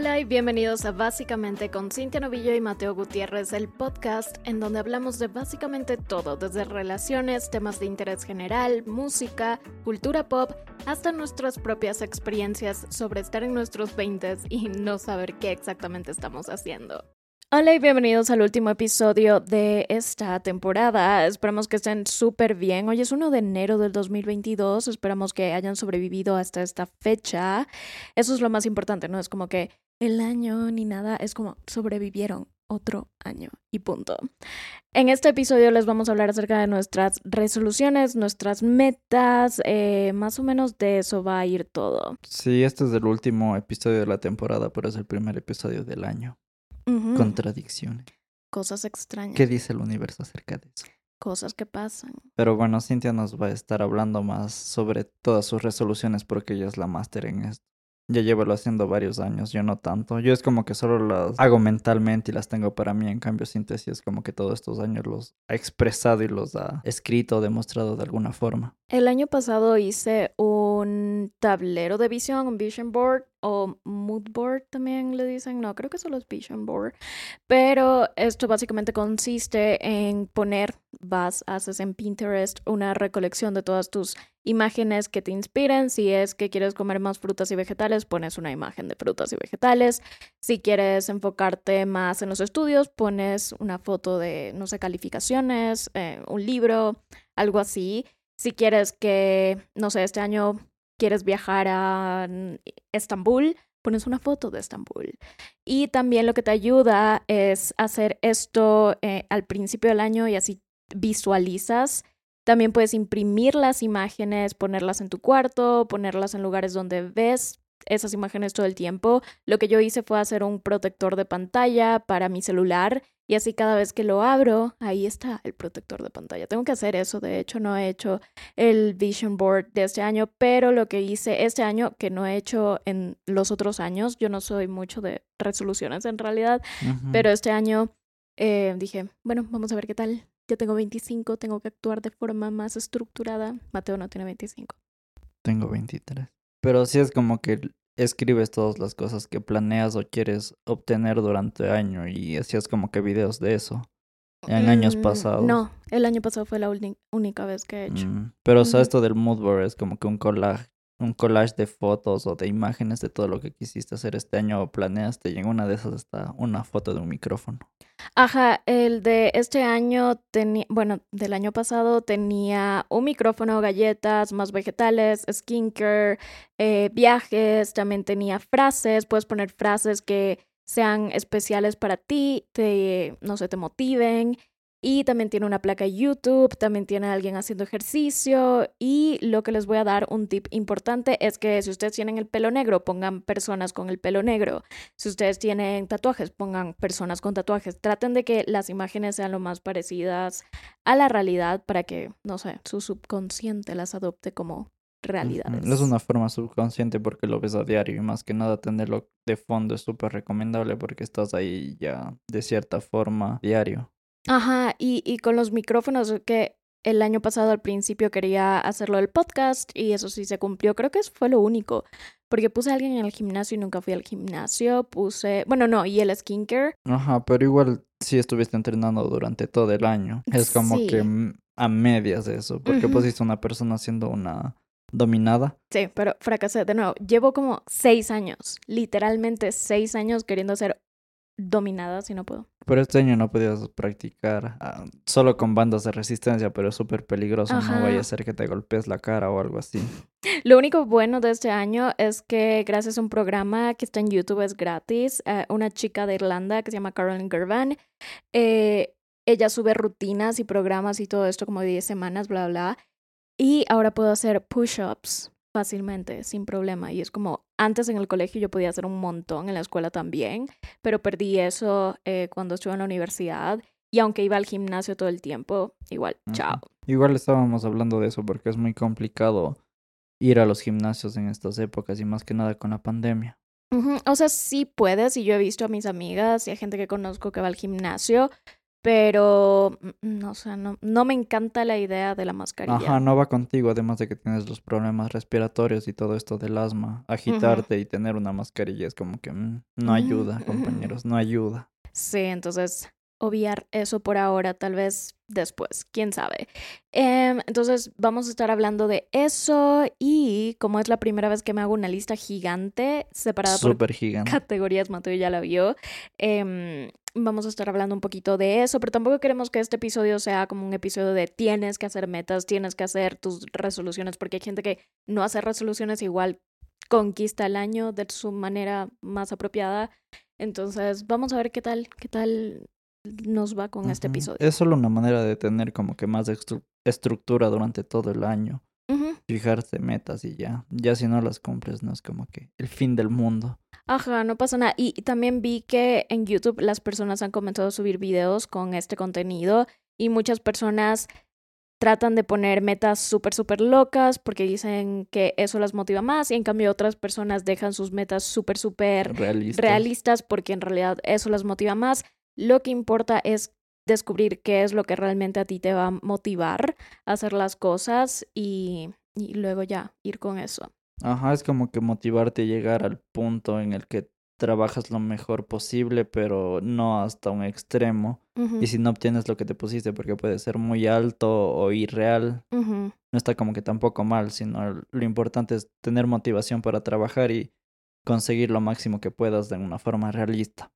Hola y bienvenidos a Básicamente con Cintia Novillo y Mateo Gutiérrez, el podcast en donde hablamos de básicamente todo, desde relaciones, temas de interés general, música, cultura pop, hasta nuestras propias experiencias sobre estar en nuestros 20 y no saber qué exactamente estamos haciendo. Hola y bienvenidos al último episodio de esta temporada. Esperamos que estén súper bien. Hoy es 1 de enero del 2022. Esperamos que hayan sobrevivido hasta esta fecha. Eso es lo más importante, no es como que el año ni nada, es como sobrevivieron otro año y punto. En este episodio les vamos a hablar acerca de nuestras resoluciones, nuestras metas, eh, más o menos de eso va a ir todo. Sí, este es el último episodio de la temporada, pero es el primer episodio del año. Contradicciones. Cosas extrañas. ¿Qué dice el universo acerca de eso? Cosas que pasan. Pero bueno, Cintia nos va a estar hablando más sobre todas sus resoluciones porque ella es la máster en esto. Ya llevo haciendo varios años, yo no tanto. Yo es como que solo las hago mentalmente y las tengo para mí. En cambio, Cintia sí es como que todos estos años los ha expresado y los ha escrito demostrado de alguna forma. El año pasado hice un tablero de visión, un vision board o mood board también le dicen, no, creo que solo es vision board, pero esto básicamente consiste en poner, vas, haces en Pinterest una recolección de todas tus imágenes que te inspiren, si es que quieres comer más frutas y vegetales, pones una imagen de frutas y vegetales, si quieres enfocarte más en los estudios, pones una foto de, no sé, calificaciones, eh, un libro, algo así. Si quieres que, no sé, este año quieres viajar a Estambul, pones una foto de Estambul. Y también lo que te ayuda es hacer esto eh, al principio del año y así visualizas. También puedes imprimir las imágenes, ponerlas en tu cuarto, ponerlas en lugares donde ves esas imágenes todo el tiempo. Lo que yo hice fue hacer un protector de pantalla para mi celular y así cada vez que lo abro, ahí está el protector de pantalla. Tengo que hacer eso, de hecho no he hecho el vision board de este año, pero lo que hice este año que no he hecho en los otros años, yo no soy mucho de resoluciones en realidad, pero este año eh, dije, bueno, vamos a ver qué tal. Ya tengo 25, tengo que actuar de forma más estructurada. Mateo no tiene 25. Tengo 23. Pero sí es como que escribes todas las cosas que planeas o quieres obtener durante el año y hacías como que videos de eso en años mm, pasados. No, el año pasado fue la única vez que he hecho. Mm, pero o sea, esto del mood board es como que un collage un collage de fotos o de imágenes de todo lo que quisiste hacer este año o planeaste y en una de esas está una foto de un micrófono. Ajá, el de este año tenía, bueno, del año pasado tenía un micrófono, galletas, más vegetales, skincare, eh, viajes, también tenía frases, puedes poner frases que sean especiales para ti, te, no sé, te motiven y también tiene una placa YouTube, también tiene alguien haciendo ejercicio. Y lo que les voy a dar, un tip importante, es que si ustedes tienen el pelo negro, pongan personas con el pelo negro. Si ustedes tienen tatuajes, pongan personas con tatuajes. Traten de que las imágenes sean lo más parecidas a la realidad para que, no sé, su subconsciente las adopte como realidades. Es una forma subconsciente porque lo ves a diario y más que nada tenerlo de fondo es súper recomendable porque estás ahí ya de cierta forma diario. Ajá, y, y con los micrófonos que el año pasado al principio quería hacerlo del podcast y eso sí se cumplió. Creo que eso fue lo único. Porque puse a alguien en el gimnasio y nunca fui al gimnasio. Puse, bueno, no, y el skincare. Ajá, pero igual sí estuviste entrenando durante todo el año. Es como que a medias de eso. Porque pusiste una persona siendo una dominada. Sí, pero fracasé de nuevo. Llevo como seis años, literalmente seis años queriendo ser dominada si no puedo. Pero este año no podías practicar ah, solo con bandas de resistencia, pero es súper peligroso. No vaya a ser que te golpees la cara o algo así. Lo único bueno de este año es que gracias a un programa que está en YouTube, es gratis, eh, una chica de Irlanda que se llama Carolyn Gervan, eh, ella sube rutinas y programas y todo esto como 10 semanas, bla, bla. Y ahora puedo hacer push-ups fácilmente, sin problema. Y es como, antes en el colegio yo podía hacer un montón, en la escuela también, pero perdí eso eh, cuando estuve en la universidad. Y aunque iba al gimnasio todo el tiempo, igual, chao. Igual estábamos hablando de eso porque es muy complicado ir a los gimnasios en estas épocas y más que nada con la pandemia. O sea, sí puedes y yo he visto a mis amigas y a gente que conozco que va al gimnasio, pero mm, no, o sea, no, no me encanta la idea de la mascarilla. Ajá, no va contigo, además de que tienes los problemas respiratorios y todo esto del asma. Agitarte y tener una mascarilla es como que mm, no ayuda, compañeros, no ayuda. Sí, entonces obviar eso por ahora, tal vez después, quién sabe. Em, entonces vamos a estar hablando de eso y como es la primera vez que me hago una lista gigante separada gigante. por categorías, Mateo ya la vio, em, vamos a estar hablando un poquito de eso, pero tampoco queremos que este episodio sea como un episodio de tienes que hacer metas, tienes que hacer tus resoluciones, porque hay gente que no hace resoluciones igual conquista el año de su manera más apropiada. Entonces, vamos a ver qué tal, qué tal nos va con este episodio. Es solo una manera de tener como que más estructura durante todo el año. Fijarse metas y ya. Ya si no las cumples, no es como que el fin del mundo. Ajá, no pasa nada. Y, también vi que en YouTube las personas han comenzado a subir videos con este contenido y muchas personas tratan de poner metas súper, súper locas porque dicen que eso las motiva más y en cambio otras personas dejan sus metas súper, súper realistas porque en realidad eso las motiva más. Lo que importa es descubrir qué es lo que realmente a ti te va a motivar a hacer las cosas y, y luego ya ir con eso. Ajá, es como que motivarte a llegar al punto en el que trabajas lo mejor posible, pero no hasta un extremo. Y si no obtienes lo que te pusiste, porque puede ser muy alto o irreal, no está como que tampoco mal, sino lo importante es tener motivación para trabajar y conseguir lo máximo que puedas de una forma realista.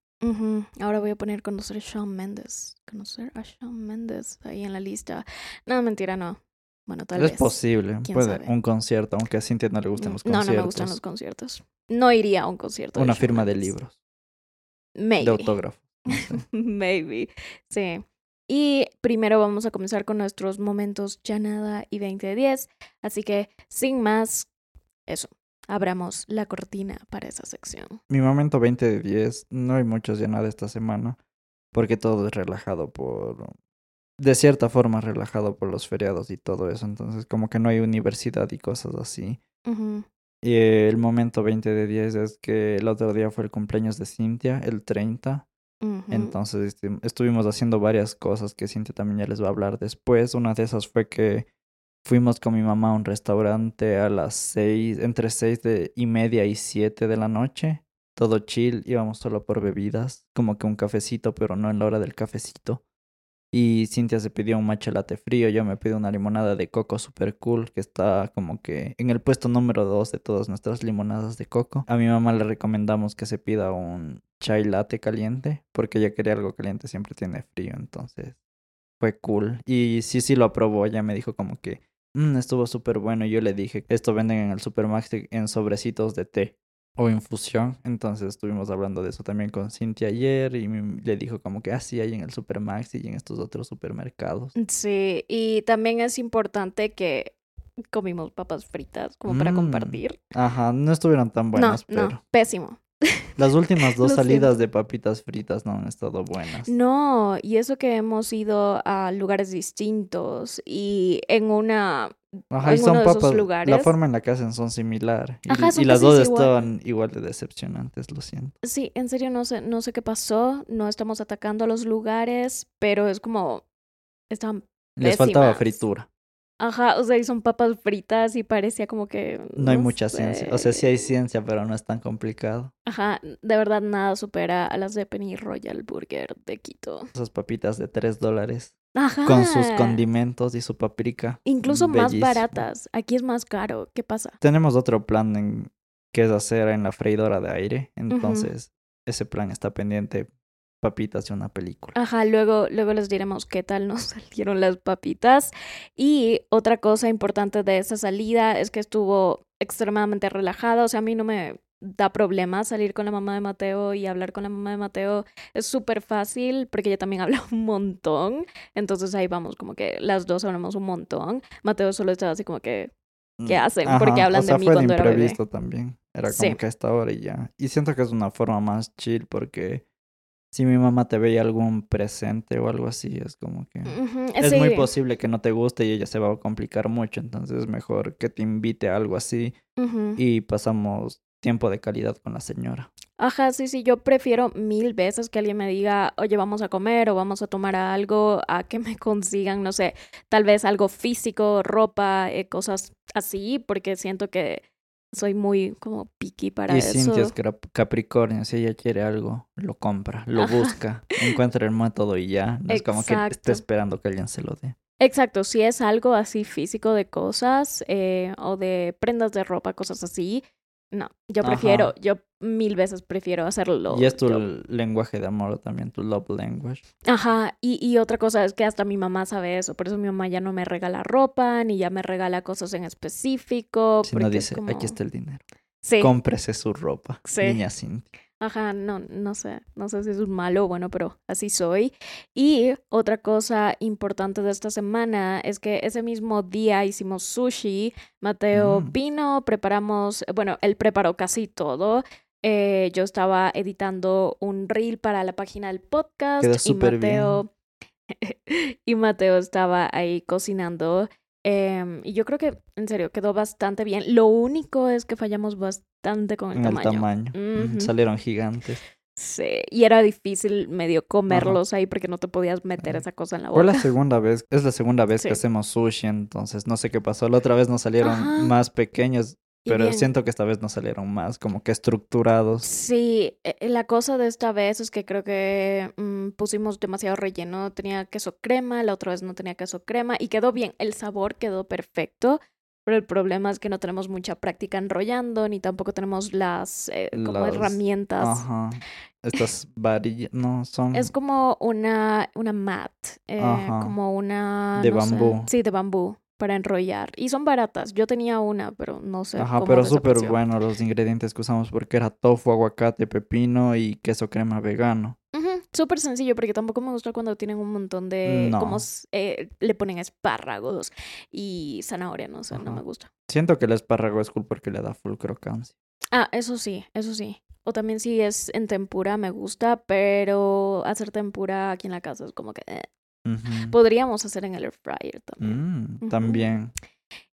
Ahora voy a poner conocer a Shawn Mendes. Conocer a Shawn Mendes ahí en la lista. No, mentira, no. Bueno, tal vez. Es posible. Puede. Un concierto, aunque a Cintia no le gustan los conciertos. No, no me gustan los conciertos. No iría a un concierto. Una firma de libros. Maybe. De autógrafo. Maybe. Sí. Y primero vamos a comenzar con nuestros momentos ya nada y 20 de 10. Así que, sin más, eso abramos la cortina para esa sección. Mi momento 20 de 10, no hay muchos ya nada esta semana, porque todo es relajado por... De cierta forma relajado por los feriados y todo eso, entonces como que no hay universidad y cosas así. Y el momento 20 de 10 es que el otro día fue el cumpleaños de Cintia, el 30. Entonces estuvimos haciendo varias cosas que Cintia también ya les va a hablar después. Una de esas fue que Fuimos con mi mamá a un restaurante a las seis, entre seis de, y media y siete de la noche. Todo chill, íbamos solo por bebidas, como que un cafecito, pero no en la hora del cafecito. Y Cintia se pidió un matcha latte frío, yo me pido una limonada de coco super cool, que está como que en el puesto número dos de todas nuestras limonadas de coco. A mi mamá le recomendamos que se pida un chai latte caliente, porque ella quería algo caliente, siempre tiene frío, entonces fue cool. Y sí, sí lo aprobó, ella me dijo como que Mm, estuvo súper bueno. Yo le dije, esto venden en el Supermax en sobrecitos de té o infusión. Entonces estuvimos hablando de eso también con Cintia ayer y le dijo como que así hay en el Supermax y en estos otros supermercados. Sí, y también es importante que comimos papas fritas como para mm, compartir. Ajá, no estuvieron tan buenas, no, No, pésimo. Las últimas dos salidas de papitas fritas no han estado buenas. No, y eso que hemos ido a lugares distintos y en una Ajá, y son papas, la forma en la que hacen son similar. Y, y las dos estaban igual de decepcionantes, lo siento. Sí, en serio no sé, no sé qué pasó, no estamos atacando a los lugares, pero es como estaban Les faltaba fritura. Ajá, o sea, y son papas fritas y parecía como que... No, hay mucha ciencia, o sea, sí hay ciencia, pero no es tan complicado. Ajá, de verdad nada supera a las de Penny Royal Burger de Quito. Esas papitas de tres dólares. Ajá. Con sus condimentos y su paprika. Incluso más baratas. Aquí es más caro. ¿Qué pasa? Tenemos otro plan en, que es hacer en la freidora de aire. Entonces, ese plan está pendiente papitas de una película. Ajá, luego, luego les diremos qué tal nos salieron las papitas. Y otra cosa importante de esa salida es que estuvo extremadamente relajada. O sea, a mí no me da problema salir con la mamá de Mateo y hablar con la mamá de Mateo. Es súper fácil porque ella también habla un montón. Entonces ahí vamos, como que las dos hablamos un montón. Mateo solo estaba así como que, ¿qué mm, hacen? porque hablan de mí fue cuando de imprevisto también. Era como que a esta hora y ya. Y siento que es una forma más chill porque si mi mamá te veía algún presente o algo así, es como que es muy posible que no te guste y ella se va a complicar mucho, entonces es mejor que te invite a algo así y pasamos tiempo de calidad con la señora. Ajá, sí, sí, yo prefiero mil veces que alguien me diga, oye, vamos a comer o vamos a tomar algo, a que me consigan, no sé, tal vez algo físico, ropa, eh, cosas así, porque siento que soy muy como picky para y eso. Cintia es Capricornio, si ella quiere algo, lo compra, lo Ajá. busca, encuentra el método y ya. No es como que esté esperando que alguien se lo dé. Exacto, si es algo así físico de cosas eh, o de prendas de ropa, cosas así, no, yo Ajá. prefiero, yo mil veces prefiero hacerlo. y es tu yo. lenguaje de amor también, tu love language. Ajá, y, y otra cosa es que hasta mi mamá sabe eso, por eso mi mamá ya no me regala ropa, ni ya me regala cosas en específico. Si no es dice, como- aquí está el dinero. Sí, Cómprese su ropa, Sí. niña Cintia. Ajá, no, no sé, no sé si es un malo o bueno, pero así soy. Y otra cosa importante de esta semana es que ese mismo día hicimos sushi, Mateo Mm. vino, preparamos, bueno, él preparó casi todo. eh, yo estaba editando un reel para la página del podcast Quedó y bien. Mateo y Mateo estaba ahí cocinando. Em, y yo creo que, en serio, quedó bastante bien. Lo único es que fallamos bastante con el En tamaño. el. Salieron gigantes. Sí, y era difícil medio comerlos ahí porque no te podías meter esa cosa en la Fue boca. la segunda vez, es la segunda vez Sí. que hacemos sushi, entonces no sé qué pasó. La otra vez nos salieron Ajá. más pequeños, pero bien. siento que esta vez nos salieron más como que estructurados. Sí, eh, eh, la cosa de esta vez es que creo que mm, pusimos demasiado relleno. Tenía queso crema, la otra vez no tenía queso crema y quedó bien. El sabor quedó perfecto, pero el problema es que no tenemos mucha práctica enrollando ni tampoco tenemos las eh, como Las- herramientas. Ajá. Estas varillas, no, son... Es como una, una mat, eh, como una... De no sé, bambú. Sí, de bambú, para enrollar. Y son baratas. Yo tenía una, pero no sé Ajá, cómo pero súper bueno los ingredientes que usamos porque era tofu, aguacate, pepino y queso crema vegano. Ujú, Súper sencillo, porque tampoco me gusta cuando tienen un montón de... No. Como eh, le ponen espárragos y zanahoria, no sé, no me gusta. Siento que el espárrago es cool porque le da full crocancia. Ah, eso sí, eso sí. O también si es en tempura, me gusta, pero hacer tempura aquí en la casa es como que... eh. Podríamos hacer en el air fryer también. Mm. También.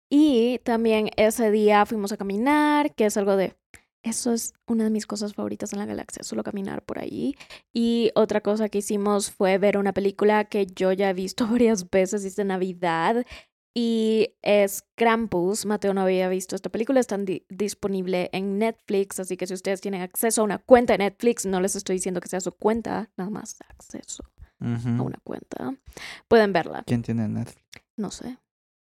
Y también ese día fuimos a caminar, que es algo de... Eso es una de mis cosas favoritas en la galaxia, solo caminar por ahí. Y otra cosa que hicimos fue ver una película que yo ya he visto varias veces, es de Navidad. Y es Krampus. Mateo no había visto esta película, está di- disponible en Netflix, así que si ustedes tienen acceso a una cuenta de Netflix, no les estoy diciendo que sea su cuenta, nada más acceso a Ujú. una cuenta, pueden verla. ¿Quién tiene Netflix? No sé.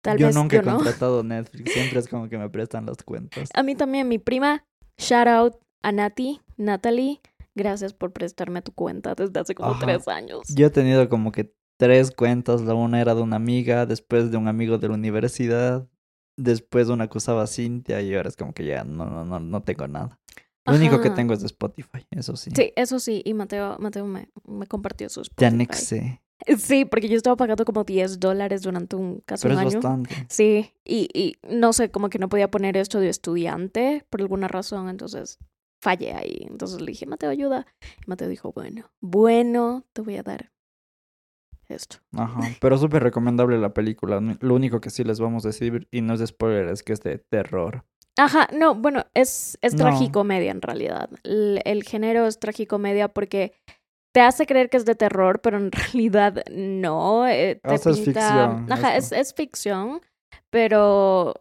Tal yo vez nunca yo he no. contratado Netflix, siempre es como que me prestan las cuentas. A mí también, mi prima, shout out a Nati, Natalie. Gracias por prestarme tu cuenta desde hace como Ajá. tres años. Yo he tenido como que tres cuentas, la una era de una amiga, después de un amigo de la universidad, después una que usaba Cintia y ahora es como que ya no, no, no, no tengo nada. Lo único que tengo es de Spotify, eso sí. Sí, eso sí, y Mateo, Mateo me, me compartió sus Te anexé, Sí, porque yo estaba pagando como 10 dólares durante un casi pero un es año. bastante. Sí, y, y no sé, como que no podía poner esto de estudiante por alguna razón, entonces fallé ahí. Entonces le dije, Mateo, ayuda. Y Mateo dijo, bueno, bueno, te voy a dar esto. Ajá, pero súper recomendable la película. Lo único que sí les vamos a decir, y no es de spoiler, es que es de terror. Ajá, no, bueno, es, es No. tragicomedia en realidad. El, el género es tragicomedia porque te hace creer que es de terror, pero en realidad no. eh, te sea, es pinta- ficción, Ajá, es, es ficción, pero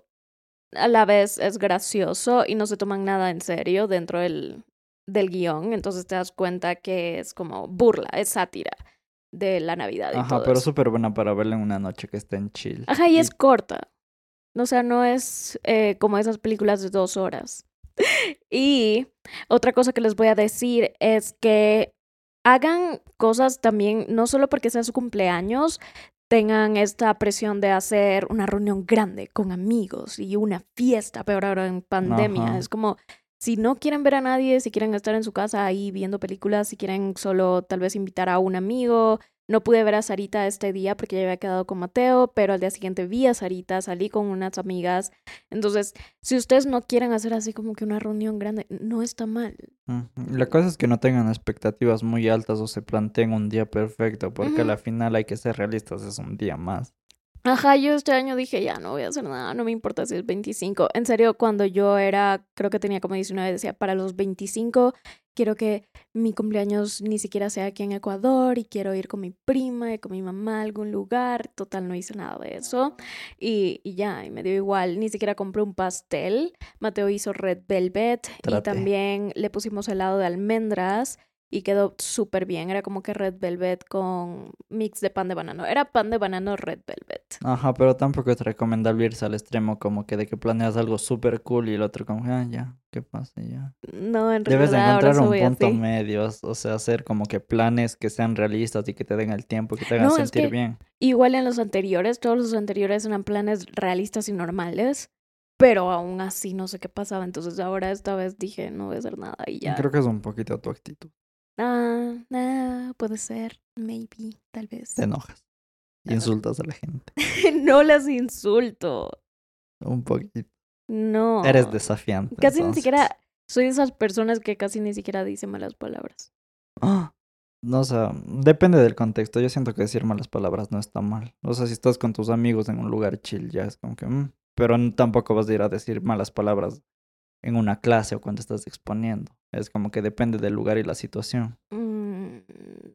a la vez es gracioso y no se toman nada en serio dentro del, del guion. Entonces te das cuenta que es como burla, es sátira de la Navidad. Y Ajá, todo pero súper buena para verla en una noche que esté en chill. Ajá, y es corta. O sea, no es eh, como esas películas de dos horas. y otra cosa que les voy a decir es que hagan cosas también, no solo porque sea su cumpleaños, tengan esta presión de hacer una reunión grande con amigos y una fiesta, peor ahora en pandemia. Ajá. Es como, si no quieren ver a nadie, si quieren estar en su casa ahí viendo películas, si quieren solo tal vez invitar a un amigo. No pude ver a Sarita este día porque ya había quedado con Mateo, pero al día siguiente vi a Sarita, salí con unas amigas. Entonces, si ustedes no quieren hacer así como que una reunión grande, no está mal. La cosa es que no tengan expectativas muy altas o se planteen un día perfecto, porque a Ujú. la final hay que ser realistas, es un día más. Ajá, yo este año dije, ya no voy a hacer nada, no me importa si es 25. En serio, cuando yo era, creo que tenía como 19, decía, para los 25 quiero que mi cumpleaños ni siquiera sea aquí en Ecuador y quiero ir con mi prima y con mi mamá a algún lugar. Total, no hice nada de eso. Y, y ya, y me dio igual, ni siquiera compré un pastel. Mateo hizo red velvet y también le pusimos helado de almendras y quedó súper bien. Era como que red velvet con mix de pan de banano. Era pan de banano red velvet. Ajá, pero tampoco es recomendable irse al extremo como que de que planeas algo súper cool y el otro como, ah, ya, ¿qué pasa? Ya. No, en Debes de realidad ahora encontrar un punto así. medio, o sea, hacer como que planes que sean realistas y que te den el tiempo, que te hagan No, es sentir que- bien. Igual en los anteriores, todos los anteriores eran planes realistas y normales, pero aún así no sé qué pasaba. Entonces ahora esta vez dije, no voy a hacer nada y ya. Creo que es un poquito tu actitud. Ah, ah, puede ser, maybe, tal vez. Te enojas. Ah. Insultas a la gente. no las insulto. Un poquito. No. Eres desafiante. Casi ni siquiera soy de esas personas que casi ni siquiera dicen malas palabras. Ah, No, o sea, depende del contexto. Yo siento que decir malas palabras no está mal. O sea, si estás con tus amigos en un lugar chill, ya es como que... mm, Pero tampoco vas a ir a decir malas palabras en una clase o cuando estás exponiendo. Es como que depende del lugar y la situación. Mm,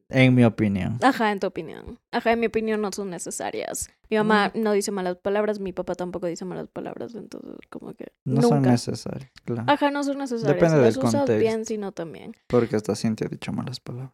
En mi opinión. Ajá, en tu opinión. Ajá, en mi opinión no son necesarias. Mi mamá no dice malas palabras, mi papá tampoco dice malas palabras, entonces como que No son nunca. necesarias, claro. Ajá, no son necesarias. Depende si del las usas contexto. bien, si no también. Porque hasta Cintia ha dicho malas palabras.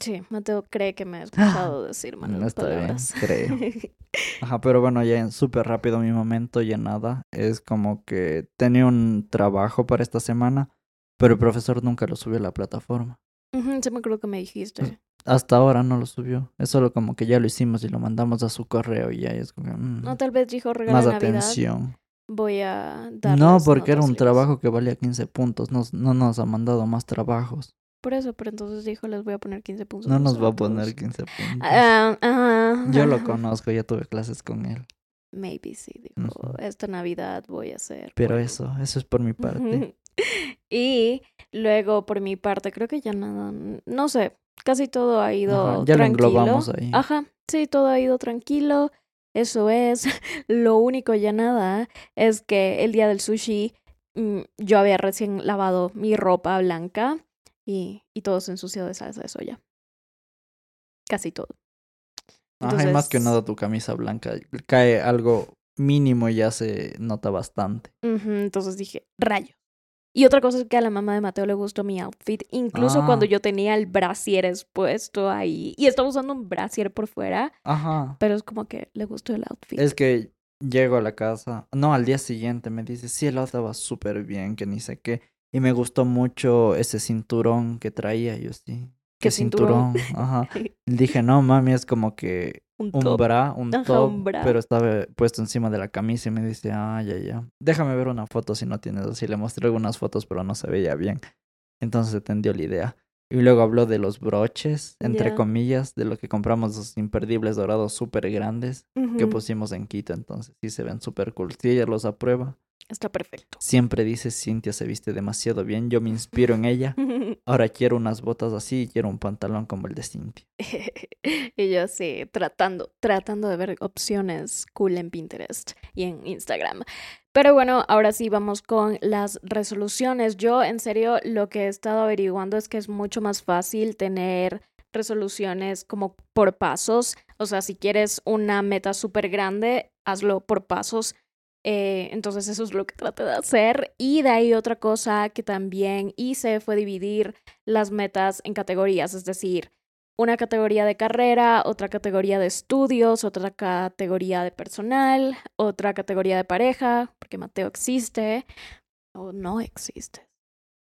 Sí, Mateo cree que me ha escuchado decir malas No está bien, palabras. creo. Ajá, pero bueno, ya en súper rápido mi momento ya nada. Es como que tenía un trabajo para esta semana, pero el profesor nunca lo subió a la plataforma. Ujú, se me acuerdo que me dijiste. Hasta ahora no lo subió. Es solo como que ya lo hicimos y lo mandamos a su correo y ya es como mm, No, tal vez dijo regalo más Navidad. atención. Voy a darles No, porque era un trabajo que valía 15 puntos. Nos, no nos ha mandado más trabajos. Por eso, pero entonces dijo, les voy a poner 15 puntos. No nos va a poner 15 puntos. Ah, ajá. Yo lo conozco, ya tuve clases con él. Maybe sí, dijo. Esta Navidad voy a hacer. Pero eso, eso es por mi parte. y luego, por mi parte, creo que ya nada. No sé, casi todo ha ido Ajá, ya lo tranquilo. englobamos ahí. Ajá, sí, todo ha ido tranquilo. Eso es. Lo único ya nada es que el día del sushi mm, yo había recién lavado mi ropa blanca y, y todo se ensució de salsa de soya. Casi todo. Ajá, y más que Entonces- nada tu camisa blanca. Cae algo mínimo y ya se nota bastante. Entonces dije, rayo. Y otra cosa es que a la mamá de Mateo le gustó mi outfit, incluso Ah. cuando yo tenía el brasier expuesto ahí. Y estaba usando un brasier por fuera, Ajá. pero es como que le gustó el outfit. Es que llego a la casa. No, al día siguiente me dice, sí, el outfit va súper bien, que ni sé qué. Y me gustó mucho ese cinturón que traía. Yo sí. ¿Qué cinturón? Ajá. Dije, no, mami, es como que un un bra, un Ajá, top, un bra. pero estaba puesto encima de la camisa y me dice, ah, ya, ya. Déjame ver una foto si no tienes así. Le mostré algunas fotos, pero no se veía bien. Entonces se tendió la idea. Y luego habló de los broches, entre comillas, de lo que compramos, los imperdibles dorados súper grandes que pusimos en Quito. Entonces sí se ven súper cool. Si ella los aprueba, Está perfecto. siempre dice, Cintia se viste demasiado bien. Yo me inspiro en ella. Ahora quiero unas botas así y quiero un pantalón como el de Cintia. y yo sí, tratando, tratando de ver opciones cool en Pinterest y en Instagram. Pero bueno, ahora sí vamos con las resoluciones. Yo, en serio, lo que he estado averiguando es que es mucho más fácil tener resoluciones como por pasos. O sea, si quieres una meta súper grande, hazlo por pasos. Eh, entonces eso es lo que traté de hacer. Y de ahí otra cosa que también hice fue dividir las metas en categorías, es decir, una categoría de carrera, otra categoría de estudios, otra categoría de personal, otra categoría de pareja, porque Mateo existe o no existe.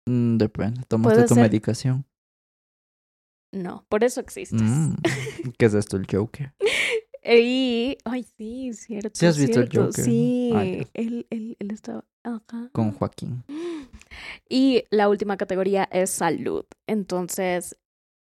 Mm, depende. ¿Tomaste tu ser- medicación? No, por eso existes. Mm, ¿Qué es esto, el Joker? Y, ay, sí, cierto. Sí has visto el Joker, ¿no? Sí, Ah, él, él, él estaba acá. Con Joaquín. Y la última categoría es salud. Entonces,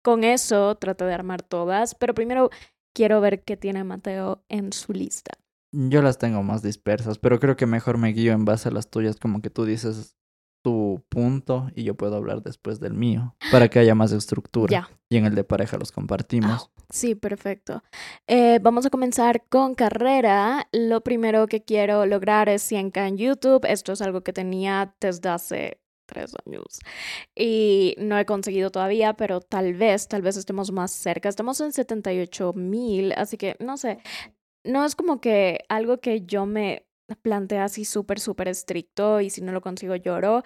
con eso trato de armar todas, pero primero quiero ver qué tiene Mateo en su lista. Yo las tengo más dispersas, pero creo que mejor me guío en base a las tuyas, como que tú dices tu punto y yo puedo hablar después del mío para que haya más estructura. Ya. Y en el de pareja los compartimos. Sí, perfecto. Eh, vamos a comenzar con carrera. Lo primero que quiero lograr es 100k en YouTube. Esto es algo que tenía desde hace tres años y no he conseguido todavía, pero tal vez, tal vez estemos más cerca. Estamos en 78 mil, así que no sé. No es como que algo que yo me plantea así súper, súper estricto y si no lo consigo lloro.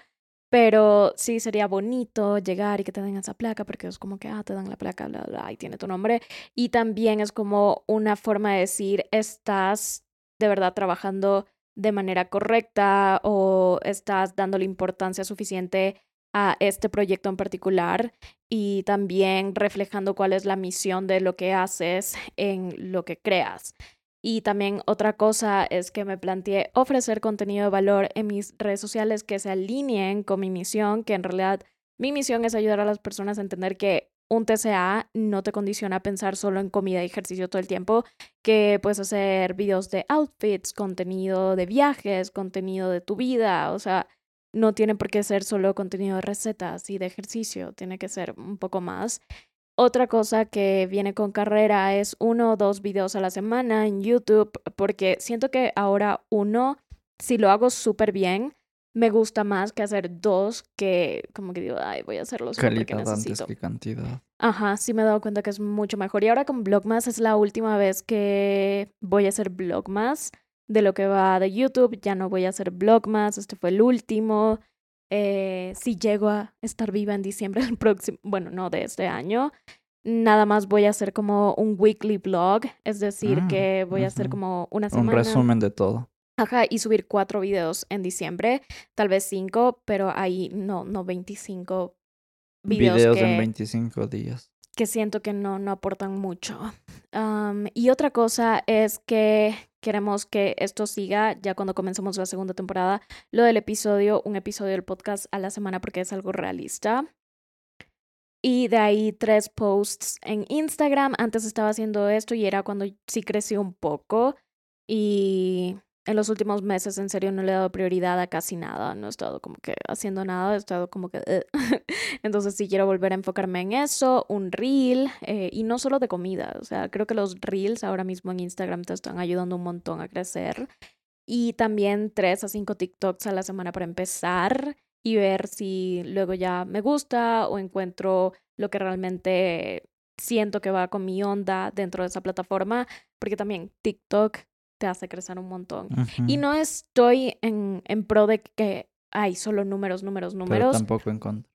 Pero sí sería bonito llegar y que te den esa placa, porque es como que, ah, te dan la placa, bla, bla, y tiene tu nombre. Y también es como una forma de decir, estás de verdad trabajando de manera correcta o estás dándole importancia suficiente a este proyecto en particular y también reflejando cuál es la misión de lo que haces en lo que creas. Y también otra cosa es que me planteé ofrecer contenido de valor en mis redes sociales que se alineen con mi misión, que en realidad mi misión es ayudar a las personas a entender que un TCA no te condiciona a pensar solo en comida y ejercicio todo el tiempo, que puedes hacer videos de outfits, contenido de viajes, contenido de tu vida, o sea, no tiene por qué ser solo contenido de recetas y de ejercicio, tiene que ser un poco más. Otra cosa que viene con carrera es uno o dos videos a la semana en YouTube, porque siento que ahora uno, si lo hago súper bien, me gusta más que hacer dos que como que digo, ay, voy a hacerlos porque Calidad antes necesito. que cantidad. Ajá, sí me he dado cuenta que es mucho mejor. Y ahora con Vlogmas es la última vez que voy a hacer Vlogmas de lo que va de YouTube. Ya no voy a hacer Vlogmas, este fue el último. Eh, si llego a estar viva en diciembre del próximo, bueno, no de este año, nada más voy a hacer como un weekly blog, es decir, Ah, que voy a hacer como una Un semana. resumen de todo. Ajá, y subir cuatro videos en diciembre, tal vez cinco, pero ahí no, no 25 videos, Videos que, en 25 días. que siento que no, no aportan mucho. Am, y otra cosa es que queremos que esto siga ya cuando comencemos la segunda temporada, lo del episodio, un episodio del podcast a la semana porque es algo realista. Y de ahí tres posts en Instagram. Antes estaba haciendo esto y era cuando sí creció un poco. Y en los últimos meses, en serio, no le he dado prioridad a casi nada. No he estado como que haciendo nada, he estado como que... "Ugh". Entonces sí quiero volver a enfocarme en eso, un reel, eh, y no solo de comida. O sea, creo que los reels ahora mismo en Instagram te están ayudando un montón a crecer. Y también tres a cinco TikToks a la semana para empezar y ver si luego ya me gusta o encuentro lo que realmente siento que va con mi onda dentro de esa plataforma, porque también TikTok te hace crecer un montón. Y Ujú. no estoy en, en pro de que hay solo números, números, Pero números, tampoco en contra.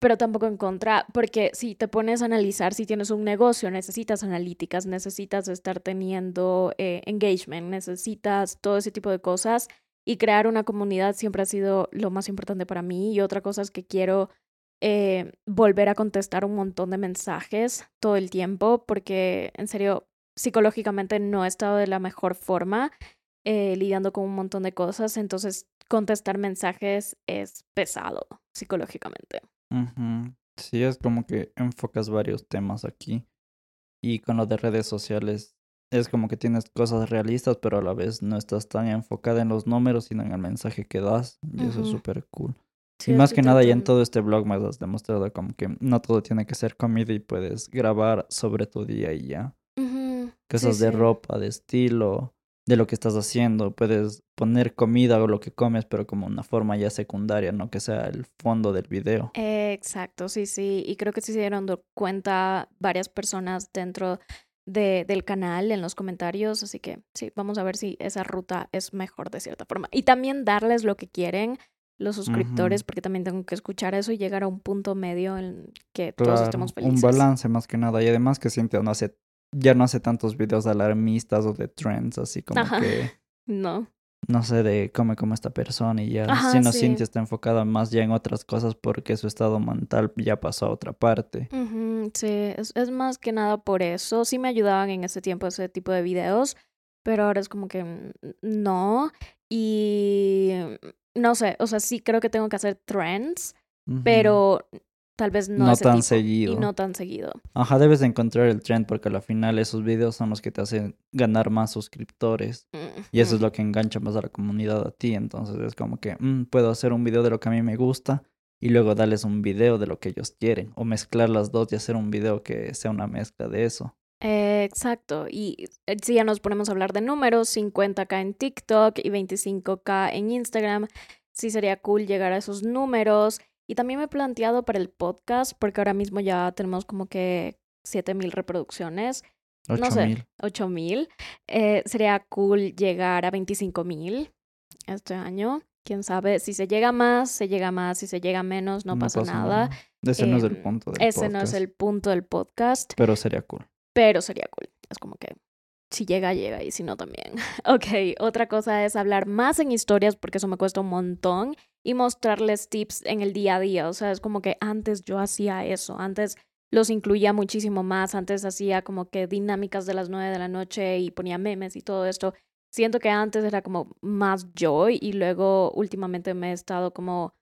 pero tampoco en contra, porque si te pones a analizar, si tienes un negocio, necesitas analíticas, necesitas estar teniendo eh, engagement, necesitas todo ese tipo de cosas y crear una comunidad siempre ha sido lo más importante para mí. Y otra cosa es que quiero eh, volver a contestar un montón de mensajes todo el tiempo, porque en serio, psicológicamente no he estado de la mejor forma eh, lidiando con un montón de cosas, entonces contestar mensajes es pesado psicológicamente. Sí, es como que enfocas varios temas aquí. Y con lo de redes sociales, es como que tienes cosas realistas, pero a la vez no estás tan enfocada en los números, sino en el mensaje que das. Y eso es súper cool. Sí, y más que nada, ya en todo este blog me has demostrado como que no todo tiene que ser comida y puedes grabar sobre tu día y ya. Ujú, sí, Cosas de sí. ropa, de estilo, de lo que estás haciendo. Puedes poner comida o lo que comes, pero como una forma ya secundaria, no que sea el fondo del video. Exacto, sí, sí. Y creo que sí se dieron cuenta varias personas dentro de, del canal en los comentarios. Así que sí, vamos a ver si esa ruta es mejor de cierta forma. Y también darles lo que quieren los suscriptores, porque también tengo que escuchar eso y llegar a un punto medio en que todos estemos un felices. balance más que nada. Y además que siente no hace, ya no hace tantos videos alarmistas o de trends, así como Ajá. que, No. no sé, de come como esta persona y ya. Ajá, Sino sí. Cintia está enfocada más ya en otras cosas porque su estado mental ya pasó a otra parte. Sí, es, es más que nada por eso. Sí me ayudaban en ese tiempo ese tipo de videos, pero ahora es como que no. Y no sé, o sea, sí creo que tengo que hacer trends, pero Tal vez no, No ese tan tipo, seguido. Y no tan seguido. Ajá, debes de encontrar el trend porque al final esos videos son los que te hacen ganar más suscriptores. Y eso es Ujú. lo que engancha más a la comunidad a ti. Entonces es como que mm, puedo hacer un video de lo que a mí me gusta y luego darles un video de lo que ellos quieren. O mezclar las dos y hacer un video que sea una mezcla de eso. Eh, exacto. Y eh, si ya nos ponemos a hablar de números, 50k en TikTok y 25k en Instagram, sí sería cool llegar a esos números. Y también me he planteado para el podcast, porque ahora mismo ya tenemos como que 7000 reproducciones, no Ocho sé, mil. 8000. Eh, sería cool llegar a 25000 este año. Quién sabe, si se llega más, se llega más, si se llega menos, no, pasa, nada. Ese no es el Em, punto del Ese no es podcast, el punto del podcast. Pero sería cool. pero sería cool. Es como que si llega, llega y si no también. Ok, otra cosa es hablar más en historias porque eso me cuesta un montón y mostrarles tips en el día a día. O sea, es como que antes yo hacía eso, antes los incluía muchísimo más, antes hacía como que dinámicas de las 9 de la noche y ponía memes y todo esto. Siento que antes era como más yo y luego últimamente me he estado como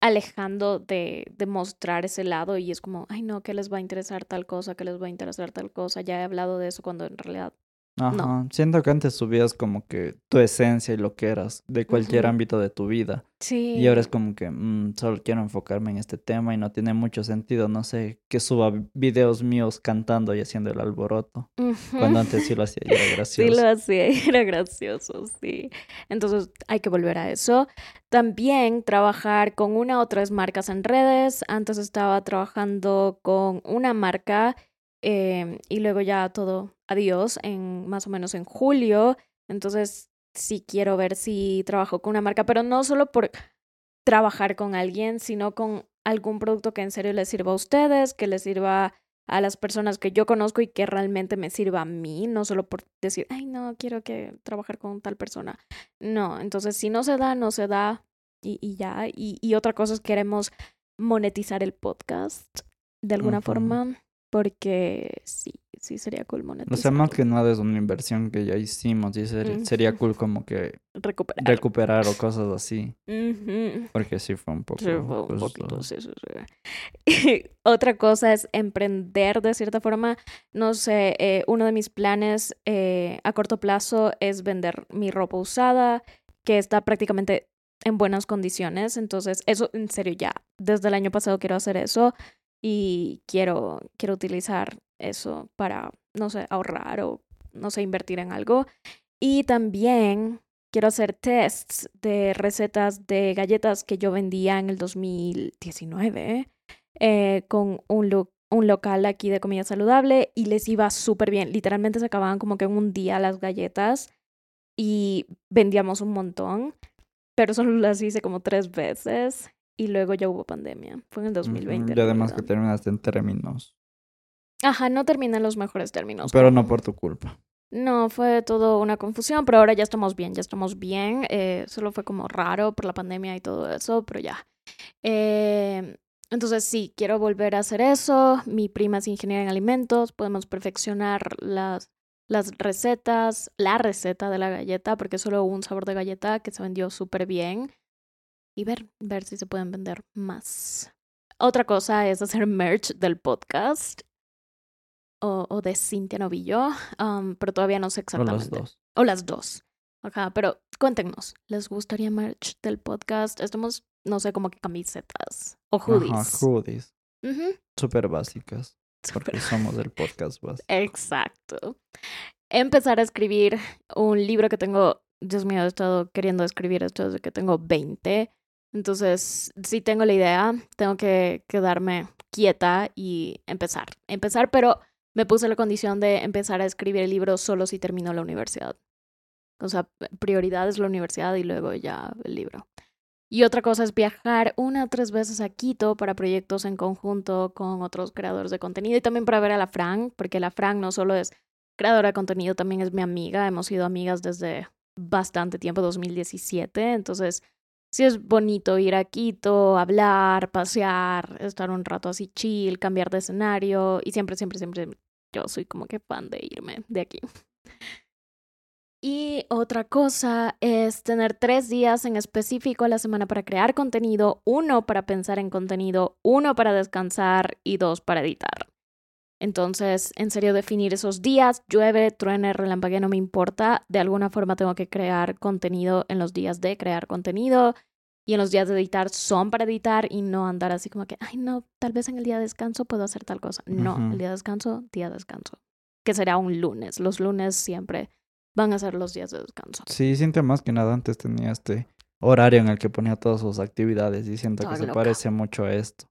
alejando de, de mostrar ese lado y es como, ay no, que les va a interesar tal cosa, que les va a interesar tal cosa. Ya he hablado de eso cuando en realidad Ajá. Siento que antes subías como que tu esencia y lo que eras de cualquier ámbito de tu vida. sí. Y ahora es como que mm, solo quiero enfocarme en este tema y no tiene mucho sentido, no sé, que suba videos míos cantando y haciendo el alboroto. Cuando antes sí lo hacía y era Sí gracioso. lo hacía y era gracioso, sí. Entonces hay que volver a eso. También trabajar con una o tres marcas en redes. Antes estaba trabajando con una marca eh, y luego ya todo adiós en más o menos en julio. Entonces sí quiero ver si trabajo con una marca, pero no solo por trabajar con alguien, sino con algún producto que en serio les sirva a ustedes, que les sirva a las personas que yo conozco y que realmente me sirva a mí, no solo por decir, ay, no, quiero que trabajar con tal persona. No, entonces si no se da, no se da y, y ya. Y, y otra cosa es queremos monetizar el podcast de alguna forma, porque sí, sí sería cool O monetizar. sea, más que nada es una inversión que ya hicimos y ser- sería cool como que recuperar. recuperar o cosas así. Porque sí fue un poco... Sí, fue un pues, poquito, sí, sí. Otra cosa es emprender de cierta forma. No sé, eh, uno de mis planes eh, a corto plazo es vender mi ropa usada, que está prácticamente en buenas condiciones. Entonces, eso en serio ya, desde el año pasado quiero hacer eso y quiero, quiero utilizar eso para, no sé, ahorrar o, no sé, invertir en algo. Y también quiero hacer tests de recetas de galletas que yo vendía en el 2019 eh, con un, un local aquí de comida saludable y les iba súper bien. Literalmente se acababan como que en un día las galletas y vendíamos un montón, pero solo las hice como tres veces y luego ya hubo pandemia. Fue en el 2020. Ujú, Y además que terminaste en términos. Ajá, no terminé en los mejores términos. Pero no por tu culpa. No, fue todo una confusión, pero ahora ya estamos bien, ya estamos bien. eh, solo fue como raro por la pandemia y todo eso, pero ya. Eh, entonces sí, quiero volver a hacer eso. Mi prima es ingeniera en alimentos, podemos perfeccionar las, las recetas, la receta de la galleta, porque solo hubo un sabor de galleta que se vendió súper bien. Y ver, ver si se pueden vender más. Otra cosa es hacer merch del podcast o, o de Cintia Novillo, um, pero todavía no sé O exactamente. los dos. O las dos. Ajá, pero cuéntenos, ¿les gustaría merch del podcast? Estamos, no sé, como que camisetas o hoodies. Ajá, hoodies. Súper básicas. Porque somos el podcast básico. Exacto. Empezar a escribir un libro que tengo, Dios mío, he estado queriendo escribir esto desde que tengo 20. Entonces, sí tengo la idea, tengo que quedarme quieta y empezar. Empezar, pero me puse la condición de empezar a escribir el libro solo si termino la universidad. O sea, prioridad es la universidad y luego ya el libro. Y otra cosa es viajar una o tres veces a Quito para proyectos en conjunto con otros creadores de contenido y también para ver a la Fran, porque la Fran no solo es creadora de contenido, también es mi amiga. Hemos sido amigas desde bastante tiempo, 2017. Entonces, sí es bonito ir a Quito, hablar, pasear, estar un rato así chill, cambiar de escenario y siempre, siempre, siempre yo soy como que fan de irme de aquí. Y otra cosa es tener tres días en específico a la semana para crear contenido, uno para pensar en contenido, uno para descansar y dos para editar. Entonces, en serio, definir esos días, llueve, truene, relampague, no me importa. De alguna forma tengo que crear contenido en los días de crear contenido y en los días de editar son para editar y no andar así como que, ay, no, tal vez en el día de descanso puedo hacer tal cosa. No, el día de descanso, día de descanso. Que será un lunes. Los lunes siempre van a ser los días de descanso. Sí, siento más que nada antes tenía este horario en el que ponía todas sus actividades y siento que se parece mucho a esto.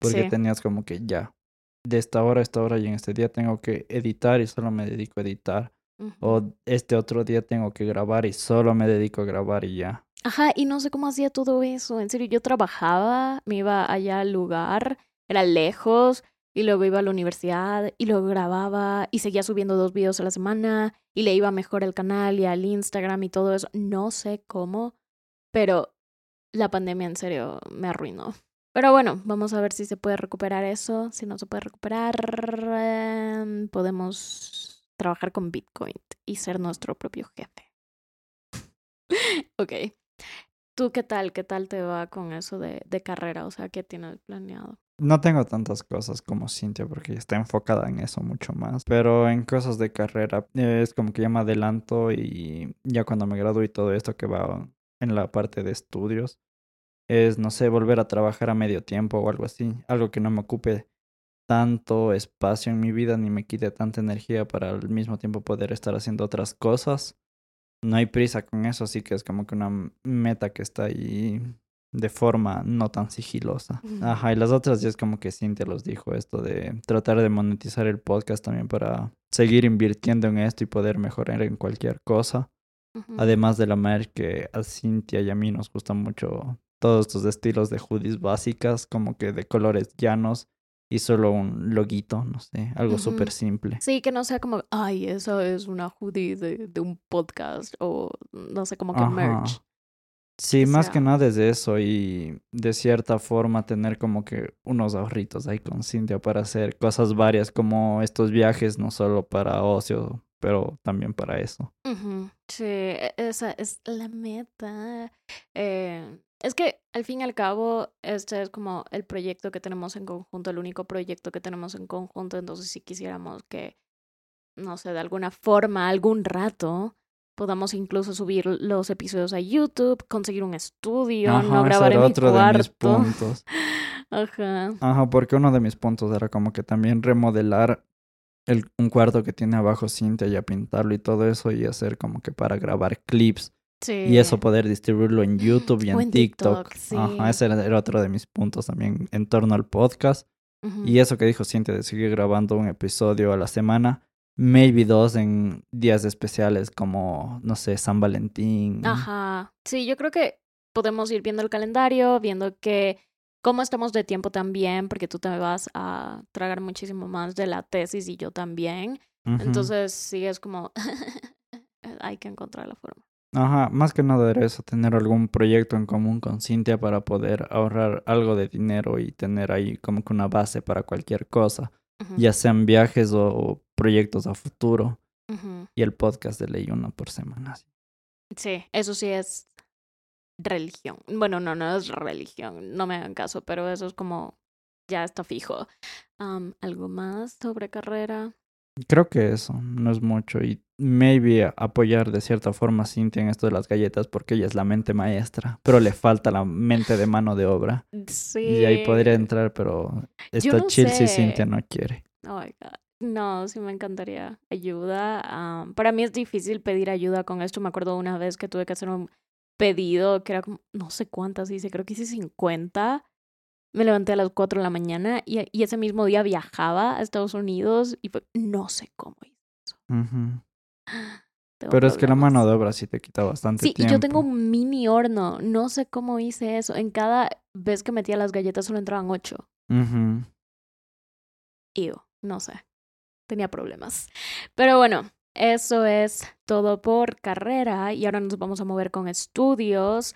porque tenías como que ya, de esta hora a esta hora y en este día tengo que editar y solo me dedico a editar. O este otro día tengo que grabar y solo me dedico a grabar y ya. Ajá, y no sé cómo hacía todo eso. En serio, yo trabajaba, me iba allá al lugar, era lejos, y luego iba a la universidad, y luego grababa, y seguía subiendo dos videos a la semana, y le iba mejor al canal y al Instagram y todo eso. No sé cómo, pero la pandemia en serio me arruinó. Pero bueno, vamos a ver si se puede recuperar eso. Si no se puede recuperar, em, podemos trabajar con Bitcoin y ser nuestro propio jefe. ok. ¿Tú qué tal? ¿Qué tal te va con eso de, de carrera? O sea, ¿qué tienes planeado? No tengo tantas cosas como Cintia porque está enfocada en eso mucho más. Pero en cosas de carrera es como que ya me adelanto y ya cuando me gradúe y todo esto que va en la parte de estudios, es, no sé, volver a trabajar a medio tiempo o algo así. Algo que no me ocupe tanto espacio en mi vida ni me quite tanta energía para al mismo tiempo poder estar haciendo otras cosas. No hay prisa con eso, así que es como que una meta que está ahí de forma no tan sigilosa. Ajá, y las otras ya es como que Cintia los dijo, esto de tratar de monetizar el podcast también para seguir invirtiendo en esto y poder mejorar en cualquier cosa. Además de la manera que a Cintia y a mí nos gusta mucho todos estos estilos de hoodies básicas, como que de colores llanos y solo un loguito, no sé, algo súper simple. Sí, que no sea como, ay, eso es una hoodie de, un podcast o no sé, como que merch. Sí, más que nada desde eso y de cierta forma tener como que unos ahorritos ahí con Cintia para hacer cosas varias como estos viajes, no solo para ocio, pero también para eso. Sí, e, esa es la meta. Eh, es que al fin y al cabo, este es como el proyecto que tenemos en conjunto, el único proyecto que tenemos en conjunto, entonces si quisiéramos que, no sé, de alguna forma, algún rato, podamos incluso subir los episodios a YouTube, conseguir un estudio, no grabar en otro mi cuarto. De mis puntos. Ajá. Ajá, porque uno de mis puntos era como que también remodelar el, un cuarto que tiene abajo Cintia y a pintarlo y todo eso y hacer como que para grabar clips. Sí. Y eso poder distribuirlo en YouTube y en, TikTok. Ajá, ese era, otro de mis puntos también en torno al podcast. Y eso que dijo Cintia de seguir grabando un episodio a la semana, maybe dos en días especiales como, no sé, San Valentín. Ajá. Sí, yo creo que podemos ir viendo el calendario, viendo que cómo estamos de tiempo también, porque tú te vas a tragar muchísimo más de la tesis y yo también. Entonces, sí, es como, hay que encontrar la forma. Ajá, más que nada era eso, tener algún proyecto en común con Cintia para poder ahorrar algo de dinero y tener ahí como que una base para cualquier cosa, ya sean viajes o proyectos a futuro. Y el podcast de ley uno por semana. Sí, eso sí es religión. Bueno, no, no es religión, no me hagan caso, pero eso es como, ya está fijo. ¿Algo más sobre carrera? Creo que eso, no es mucho. Y maybe apoyar de cierta forma a Cintia en esto de las galletas porque ella es la mente maestra, pero le falta la mente de mano de obra. Sí. Y ahí podría entrar, pero está chill si Cintia no quiere. Oh my God. No, sí me encantaría ayuda. para mí es difícil pedir ayuda con esto. Me acuerdo una vez que tuve que hacer un pedido que era como, no sé cuántas hice, creo que hice 50. Me levanté a las 4 de la mañana y, y ese mismo día viajaba a Estados Unidos y no sé cómo hice eso. Pero es que la mano de obra sí te quita bastante tiempo. Sí, yo tengo un mini horno. No sé cómo hice eso. En cada vez que metía las galletas solo entraban 8. Y yo, no sé. Tenía problemas. Pero bueno, eso es todo por carrera y ahora nos vamos a mover con estudios.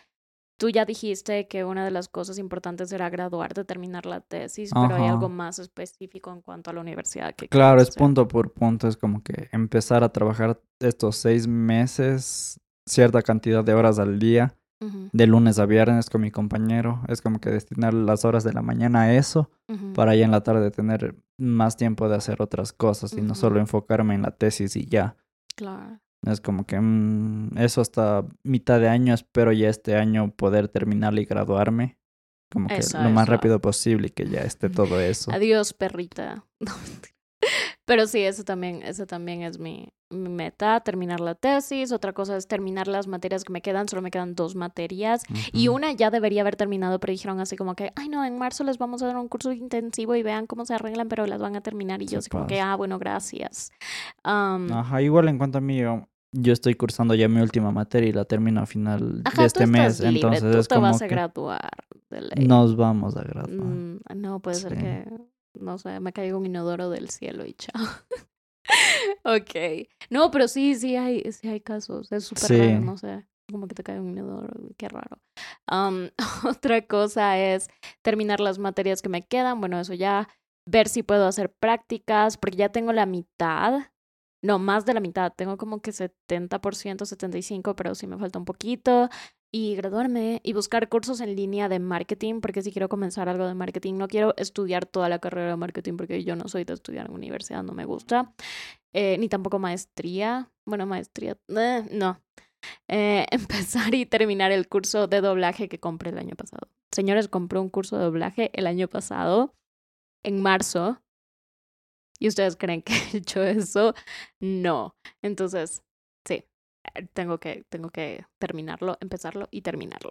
tú ya dijiste que una de las cosas importantes era graduarte, terminar la tesis, pero hay algo más específico en cuanto a la universidad que Claro, es hacer. punto por punto, es como que empezar a trabajar estos seis meses, cierta cantidad de horas al día, de lunes a viernes con mi compañero. Es como que destinar las horas de la mañana a eso, para ya en la tarde tener más tiempo de hacer otras cosas y no solo enfocarme en la tesis y ya. Claro. Es como que mm, eso hasta mitad de año, espero ya este año poder terminarla y graduarme. Como que Eso, lo más rápido posible y que ya esté todo eso. Adiós, perrita. Pero sí, eso también, eso también es mi, mi meta, terminar la tesis. Otra cosa es terminar las materias que me quedan. Solo me quedan dos materias. Y Ujú. una ya debería haber terminado, pero dijeron así como que, ay no, en marzo les vamos a dar un curso intensivo y vean cómo se arreglan, pero las van a terminar. Y yo Se así como que, ah, bueno, gracias. Am, Ajá, igual en cuanto a mí, yo, yo estoy cursando ya mi última materia y la termino a final ajá, de tú este estás mes. libre, Entonces tú es te como vas a que graduar de ley. nos vamos a graduar. Mm, no, puede ser Sí. que, no sé, me caiga un inodoro del cielo y chao. ok. No, pero sí, sí hay, sí hay casos. Es súper Sí. raro, no sé. Como que te cae un inodoro, qué raro. Otra cosa es terminar las materias que me quedan. Bueno, eso ya. Ver si puedo hacer prácticas, porque ya tengo la mitad. No, más de la mitad. Tengo como que 70%, 75%, pero sí me falta un poquito. Y graduarme y buscar cursos en línea de marketing, porque si quiero comenzar algo de marketing, no quiero estudiar toda la carrera de marketing, porque yo no soy de estudiar en universidad, no me gusta. Eh, ni tampoco maestría. Bueno, maestría, eh, no. Eh, empezar y terminar el curso de doblaje que compré el año pasado. Señores, compré un curso de doblaje el año pasado, en marzo. ¿Y ustedes creen que he hecho eso? No. Entonces, sí, tengo que, tengo que terminarlo, empezarlo y terminarlo.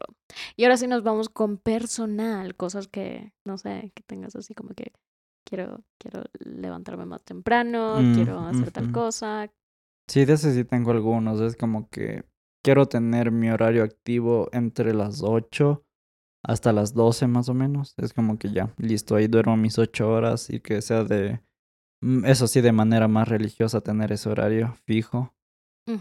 Y ahora sí nos vamos con personal, cosas que, no sé, que tengas así como que quiero, quiero levantarme más temprano, Mm, quiero hacer tal cosa. Sí, de ese sí tengo algunos. Es como que quiero tener mi horario activo entre las 8 hasta las 12 más o menos. Es como que ya, listo, ahí duermo mis 8 horas y que sea de, mm, eso sí, de manera más religiosa tener ese horario fijo.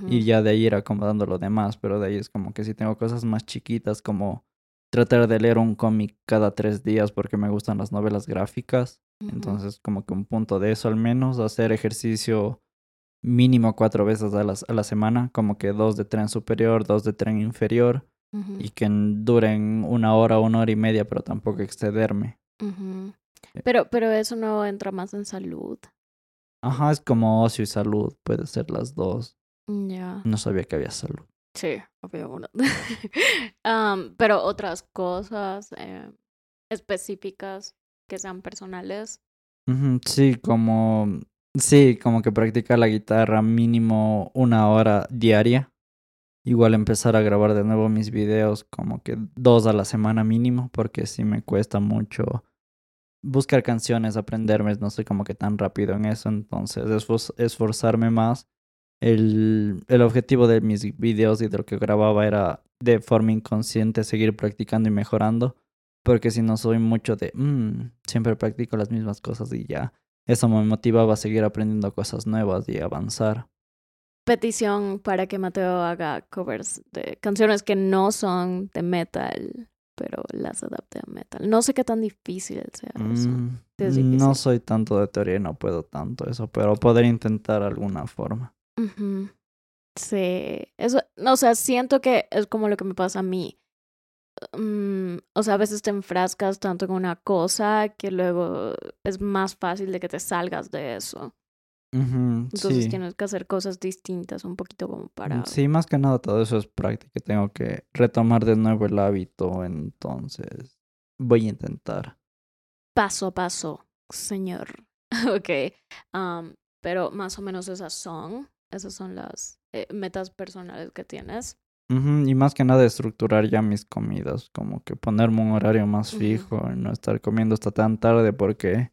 Y ya de ahí ir acomodando lo demás, pero de ahí es como que si tengo cosas más chiquitas como tratar de leer un cómic cada tres días porque me gustan las novelas gráficas. Entonces como que un punto de eso al menos, hacer ejercicio mínimo cuatro veces a la, a la semana, como que dos de tren superior, dos de tren inferior y que duren una hora, una hora y media, pero tampoco excederme. Eh. Pero, pero eso no entra más en salud. Ajá, es como ocio y salud, puede ser las dos. Ya. No sabía que había salud. Sí, obvio. uno. Am, pero otras cosas eh, específicas que sean personales. Sí, como sí, como que practicar la guitarra mínimo una hora diaria. Igual empezar a grabar de nuevo mis videos como que dos a la semana mínimo, porque sí me cuesta mucho buscar canciones, aprenderme, no soy como que tan rápido en eso, entonces esfor- esforzarme más. El, el objetivo de mis videos y de lo que grababa era de forma inconsciente seguir practicando y mejorando, porque si no soy mucho de, "Mm, siempre practico las mismas cosas y ya, eso me motivaba a seguir aprendiendo cosas nuevas y avanzar. Petición para que Mateo haga covers de canciones que no son de metal, pero las adapte a metal. No sé qué tan difícil sea eso. Mm, no soy tanto de teoría y no puedo tanto eso, pero poder intentar alguna forma. Ujú. Sí, eso, no, o sea, siento que es como lo que me pasa a mí. Mm, o sea, a veces te enfrascas tanto en una cosa que luego es más fácil de que te salgas de eso. Entonces sí. tienes que hacer cosas distintas un poquito como para... Sí, más que nada todo eso es práctica. Tengo que retomar de nuevo el hábito, entonces voy a intentar. paso a paso, señor. ok. pero más o menos esas son, esas son las eh, metas personales que tienes. Y más que nada estructurar ya mis comidas, como que ponerme un horario más fijo y no estar comiendo hasta tan tarde porque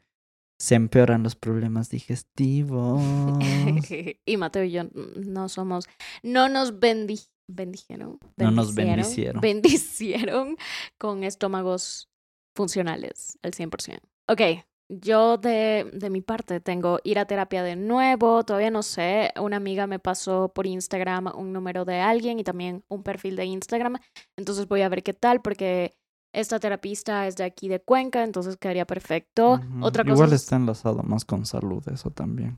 se empeoran los problemas digestivos. y Mateo y yo no somos, no nos bendi bendijeron, No nos bendicieron. bendicieron con estómagos funcionales al 100%. Ok, Yo de, de mi parte tengo ir a terapia de nuevo, todavía no sé, una amiga me pasó por Instagram un número de alguien y también un perfil de Instagram, entonces voy a ver qué tal porque esta terapista es de aquí de Cuenca, entonces quedaría perfecto. Otra cosa Igual es- está enlazado más con salud, eso también.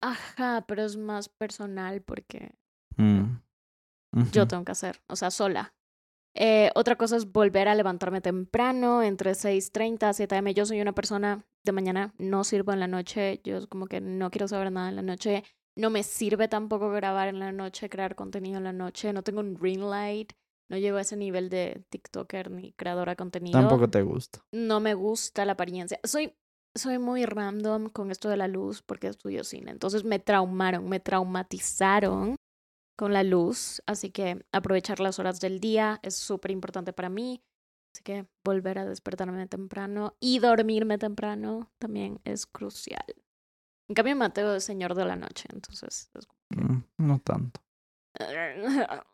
Ajá, pero es más personal porque Mm. yo tengo que hacer, o sea, sola. Eh, otra cosa es volver a levantarme temprano, entre 6.30 a 7 am. Yo soy una persona de mañana, no sirvo en la noche, yo como que no quiero saber nada en la noche. No me sirve tampoco grabar en la noche, crear contenido en la noche. No tengo un ring light, no llego a ese nivel de TikToker ni creadora de contenido. Tampoco te gusta. No me gusta la apariencia. Soy, soy muy random con esto de la luz porque estudio cine. Entonces me traumaron, me traumatizaron con la luz. Así que aprovechar las horas del día es súper importante para mí. Así que volver a despertarme temprano y dormirme temprano también es crucial. En cambio, Mateo es señor de la noche, entonces es Mm, No tanto.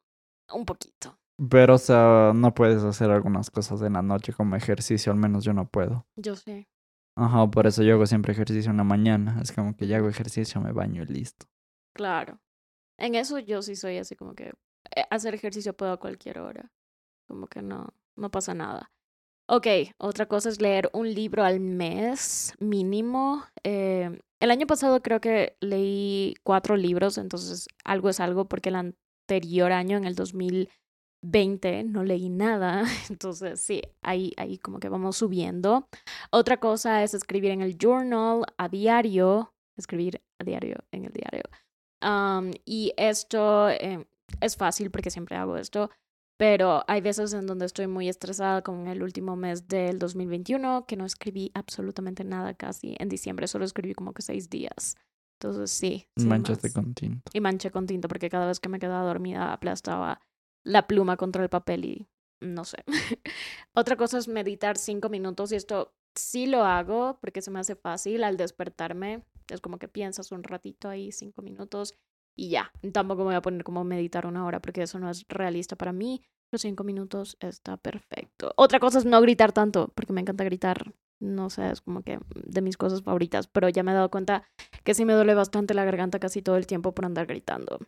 un poquito. Pero, o sea, no puedes hacer algunas cosas en la noche como ejercicio, al menos yo no puedo. Yo sé. Ajá, por eso yo hago siempre ejercicio en la mañana. Es como que ya hago ejercicio, me baño y listo. Claro. En eso yo sí soy así como que eh, hacer ejercicio puedo a cualquier hora. Como que no, no pasa nada. Ok, otra cosa es leer un libro al mes mínimo. Eh, el año pasado creo que leí cuatro libros, entonces algo es algo porque el anterior año, en el 2020, no leí nada. Entonces sí, ahí, ahí como que vamos subiendo. Otra cosa es escribir en el journal a diario, escribir a diario en el diario. Um, y esto eh, es fácil porque siempre hago esto, pero hay veces en donde estoy muy estresada con el último mes del 2021 que no escribí absolutamente nada casi en diciembre, solo escribí como que seis días. Entonces sí. Manchaste con tinta. Y manché con tinta porque cada vez que me quedaba dormida aplastaba la pluma contra el papel y no sé. Otra cosa es meditar cinco minutos y esto sí lo hago porque se me hace fácil al despertarme. Es como que piensas un ratito ahí, cinco minutos y ya. Tampoco me voy a poner como meditar una hora porque eso no es realista para mí. Los cinco minutos está perfecto. Otra cosa es no gritar tanto porque me encanta gritar. No sé, es como que de mis cosas favoritas, pero ya me he dado cuenta que sí me duele bastante la garganta casi todo el tiempo por andar gritando.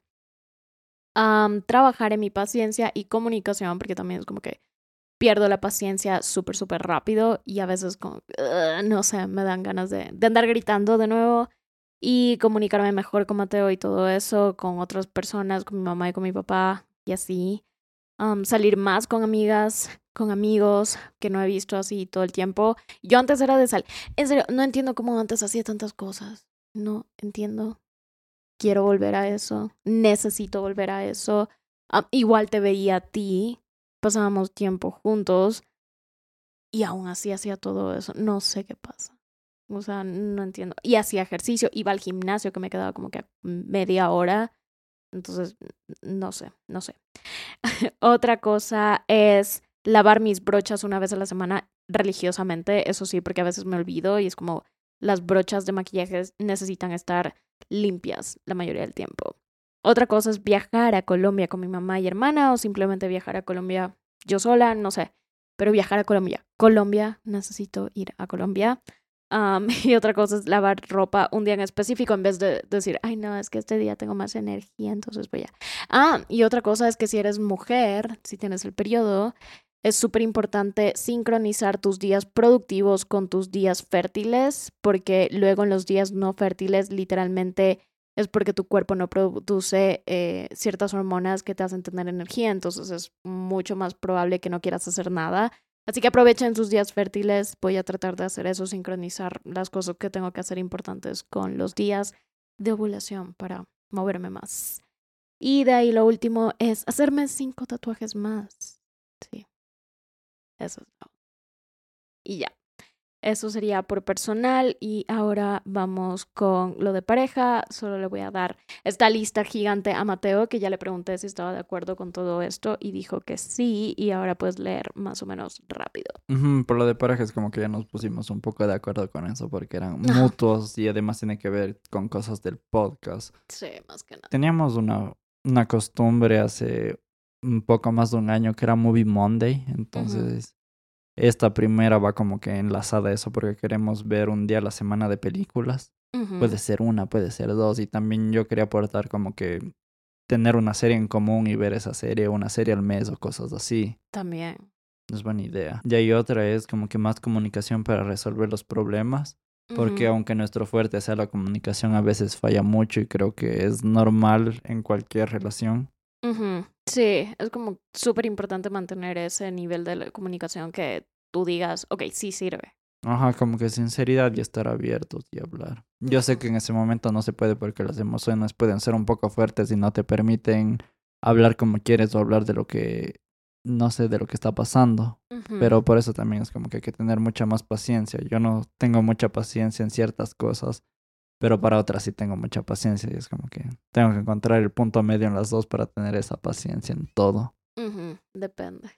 Am, trabajar en mi paciencia y comunicación, porque también es como que pierdo la paciencia súper, súper rápido y a veces como, no sé, me dan ganas de, de andar gritando de nuevo y comunicarme mejor con Mateo y todo eso, con otras personas, con mi mamá y con mi papá y así. Am, salir más con amigas, con amigos que no he visto así todo el tiempo. Yo antes era de sal. En serio, no entiendo cómo antes hacía tantas cosas. No entiendo. Quiero volver a eso. Necesito volver a eso. Igual te veía a ti. Pasábamos tiempo juntos. Y aún así hacía todo eso. No sé qué pasa. O sea, no entiendo. Y hacía ejercicio. Iba al gimnasio que me quedaba como que media hora. Entonces, no sé, no sé. Otra cosa es lavar mis brochas una vez a la semana religiosamente. Eso sí, porque a veces me olvido y es como las brochas de maquillaje necesitan estar limpias la mayoría del tiempo. Otra cosa es viajar a Colombia con mi mamá y hermana o simplemente viajar a Colombia yo sola, no sé, pero viajar a Colombia. Colombia, necesito ir a Colombia. Y otra cosa es lavar ropa un día en específico en vez de decir, ay no, es que este día tengo más energía, entonces voy a... Ah, y otra cosa es que si eres mujer, si tienes el periodo, es súper importante sincronizar tus días productivos con tus días fértiles, porque luego en los días no fértiles literalmente es porque tu cuerpo no produce eh, ciertas hormonas que te hacen tener energía, entonces es mucho más probable que no quieras hacer nada. Así que aprovechen sus días fértiles, voy a tratar de hacer eso, sincronizar las cosas que tengo que hacer importantes con los días de ovulación para moverme más. Y de ahí lo último es hacerme cinco tatuajes más. Sí. Eso es todo. Y ya. Eso sería por personal. Y ahora vamos con lo de pareja. Solo le voy a dar esta lista gigante a Mateo, que ya le pregunté si estaba de acuerdo con todo esto y dijo que sí. Y ahora puedes leer más o menos rápido. Ujú, Por lo de pareja es como que ya nos pusimos un poco de acuerdo con eso porque eran mutuos y además tiene que ver con cosas del podcast. Sí, más que nada. Teníamos una, una costumbre hace un poco más de un año que era Movie Monday, entonces esta primera va como que enlazada a eso porque queremos ver un día a la semana de películas. Puede ser una, puede ser dos. Y también yo quería aportar como que tener una serie en común y ver esa serie, una serie al mes o cosas así. También. Es buena idea. Y hay otra es como que más comunicación para resolver los problemas. Porque aunque nuestro fuerte sea la comunicación, a veces falla mucho y creo que es normal en cualquier relación. Ujú. Sí, es como súper importante mantener ese nivel de la comunicación que tú digas, ok, sí sirve. Ajá, como que sinceridad y estar abiertos y hablar. Yo sé que en ese momento no se puede porque las emociones pueden ser un poco fuertes y no te permiten hablar como quieres o hablar de lo que, no sé, de lo que está pasando. Pero por eso también es como que hay que tener mucha más paciencia. Yo no tengo mucha paciencia en ciertas cosas, pero para otras sí tengo mucha paciencia y es como que tengo que encontrar el punto medio en las dos para tener esa paciencia en todo. Depende.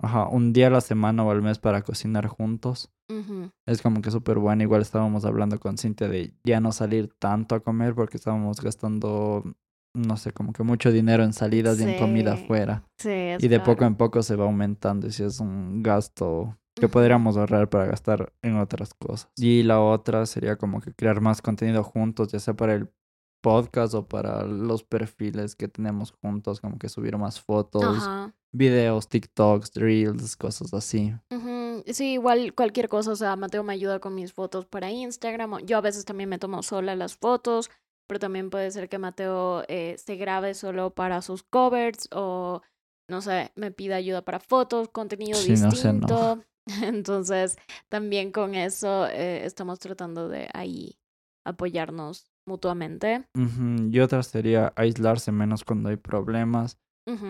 Ajá, un día a la semana o al mes para cocinar juntos. Es como que súper bueno. Igual estábamos hablando con Cintia de ya no salir tanto a comer porque estábamos gastando, no sé, como que mucho dinero en salidas y en comida afuera. Sí, es Y de poco en poco se va aumentando y si es un gasto que podríamos ahorrar para gastar en otras cosas. Y la otra sería como que crear más contenido juntos, ya sea para el podcast o para los perfiles que tenemos juntos, como que subir más fotos, Ajá. videos, TikToks, reels, cosas así. Sí, igual cualquier cosa, o sea, Mateo me ayuda con mis fotos para Instagram. Yo a veces también me tomo sola las fotos, pero también puede ser que Mateo eh, se grabe solo para sus covers o, no sé, me pida ayuda para fotos, contenido Sí, no distinto. Entonces, también con eso eh, estamos tratando de ahí apoyarnos mutuamente. Y otra sería aislarse menos cuando hay problemas.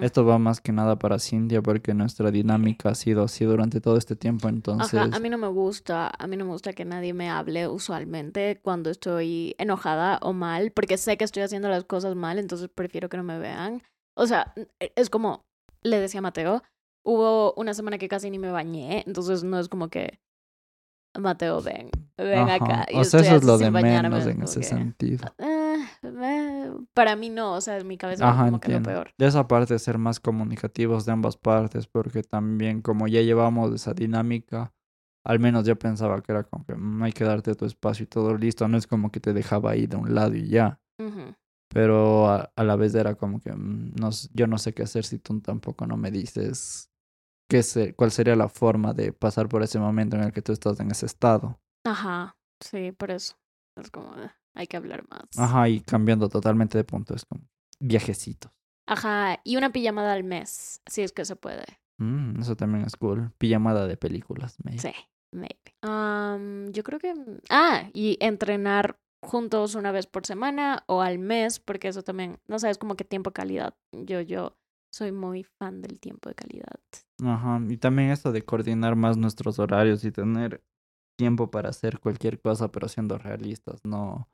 Esto va más que nada para Cintia porque nuestra dinámica ha sido así durante todo este tiempo, entonces... Ajá, a mí no me gusta, a mí no me gusta que nadie me hable usualmente cuando estoy enojada o mal, porque sé que estoy haciendo las cosas mal, entonces prefiero que no me vean. O sea, e- es como le decía Mateo, hubo una semana que casi ni me bañé, entonces no es como que Mateo, ven, ven Ajá, acá. y O sea, eso es lo de bañarme, menos en ese que, sentido. eh, eh, para mí no, o sea, en mi cabeza Ajá, como que lo peor. De esa parte ser más comunicativos de ambas partes, porque también como ya llevamos esa dinámica, al menos yo pensaba que era como que "Mm, hay que darte tu espacio y todo listo, no es como que te dejaba ahí de un lado y ya, pero a, a la vez era como que "Mm, no, yo no sé qué hacer si tú tampoco no me dices qué se, cuál sería la forma de pasar por ese momento en el que tú estás en ese estado. Ajá, sí, por eso. Es como, eh, hay que hablar más. Ajá, y cambiando totalmente de punto, es como viajecitos. Ajá, y una pijamada al mes, si es que se puede. Mm, eso también es cool. Pijamada de películas, maybe. Sí, maybe. Am, yo creo que... Ah, y entrenar juntos una vez por semana o al mes, porque eso también, no sé, es como que tiempo calidad. Yo, yo soy muy fan del tiempo de calidad. Ajá, y también esto de coordinar más nuestros horarios y tener tiempo para hacer cualquier cosa, pero siendo realistas, no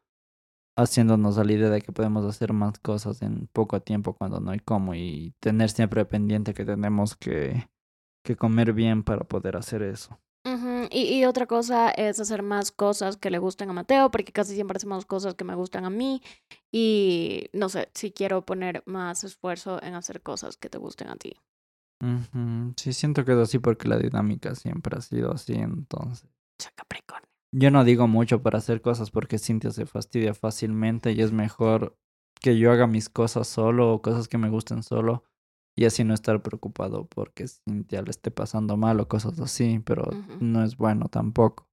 haciéndonos la idea de que podemos hacer más cosas en poco tiempo cuando no hay cómo y tener siempre pendiente que tenemos que, que comer bien para poder hacer eso. Ujú, Y, y otra cosa es hacer más cosas que le gusten a Mateo, porque casi siempre hacemos cosas que me gustan a mí. Y no sé, si quiero poner más esfuerzo en hacer cosas que te gusten a ti. Ujú, Sí, siento que es así porque la dinámica siempre ha sido así, entonces. Soy Capricornio. Yo no digo mucho para hacer cosas porque Cintia se fastidia fácilmente y es mejor que yo haga mis cosas solo o cosas que me gusten solo y así no estar preocupado porque Cintia le esté pasando mal o cosas así, pero no es bueno tampoco.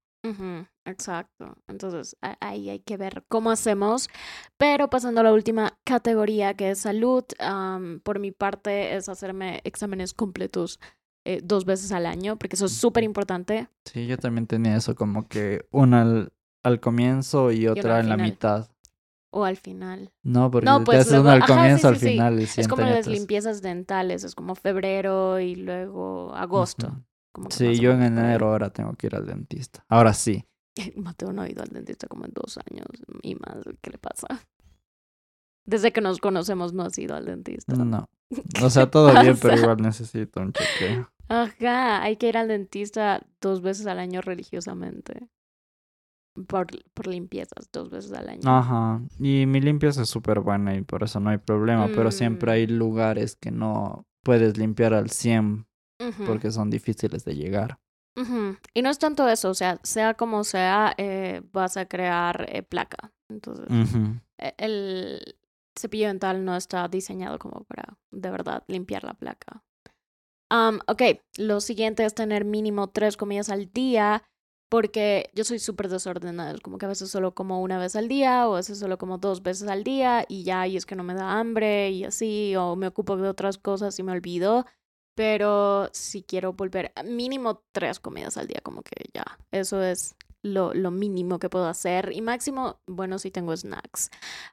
Exacto. Entonces, ahí hay que ver cómo hacemos. Pero pasando a la última categoría, que es salud, am, por mi parte es hacerme exámenes completos eh, dos veces al año, porque eso es súper importante. Sí, yo también tenía eso como que una al, al comienzo y otra en la mitad. O al final. No, porque No, te pues haces luego- una al ajá, sí, comienzo, al sí, sí. final Es como las limpiezas dentales, es como febrero y luego agosto. Ujú. como que Sí, yo en enero ahora tengo que ir al dentista. Ahora sí. Mateo no ha ido al dentista como en dos años y más. ¿Qué le pasa? Desde que nos conocemos no has ido al dentista. No. O sea, todo bien, pero igual necesito un chequeo. Ajá, hay que ir al dentista dos veces al año religiosamente. Por, por limpiezas, dos veces al año. Ajá. Y mi limpieza es súper buena y por eso no hay problema. Pero siempre Mm. hay lugares que no puedes limpiar al 100 Ujú, porque son difíciles de llegar. ujú. Y no es tanto eso, o sea, sea como sea, eh, vas a crear eh, placa. Entonces, e- el cepillo dental no está diseñado como para de verdad limpiar la placa. Am, ok, lo siguiente es tener mínimo tres comidas al día, porque yo soy súper desordenada, es como que a veces solo como una vez al día, o a veces solo como dos veces al día, y ya, y es que no me da hambre, y así, o me ocupo de otras cosas y me olvido. Pero si quiero volver, mínimo tres comidas al día, como que ya, eso es lo, lo mínimo que puedo hacer. Y máximo, bueno, si tengo snacks.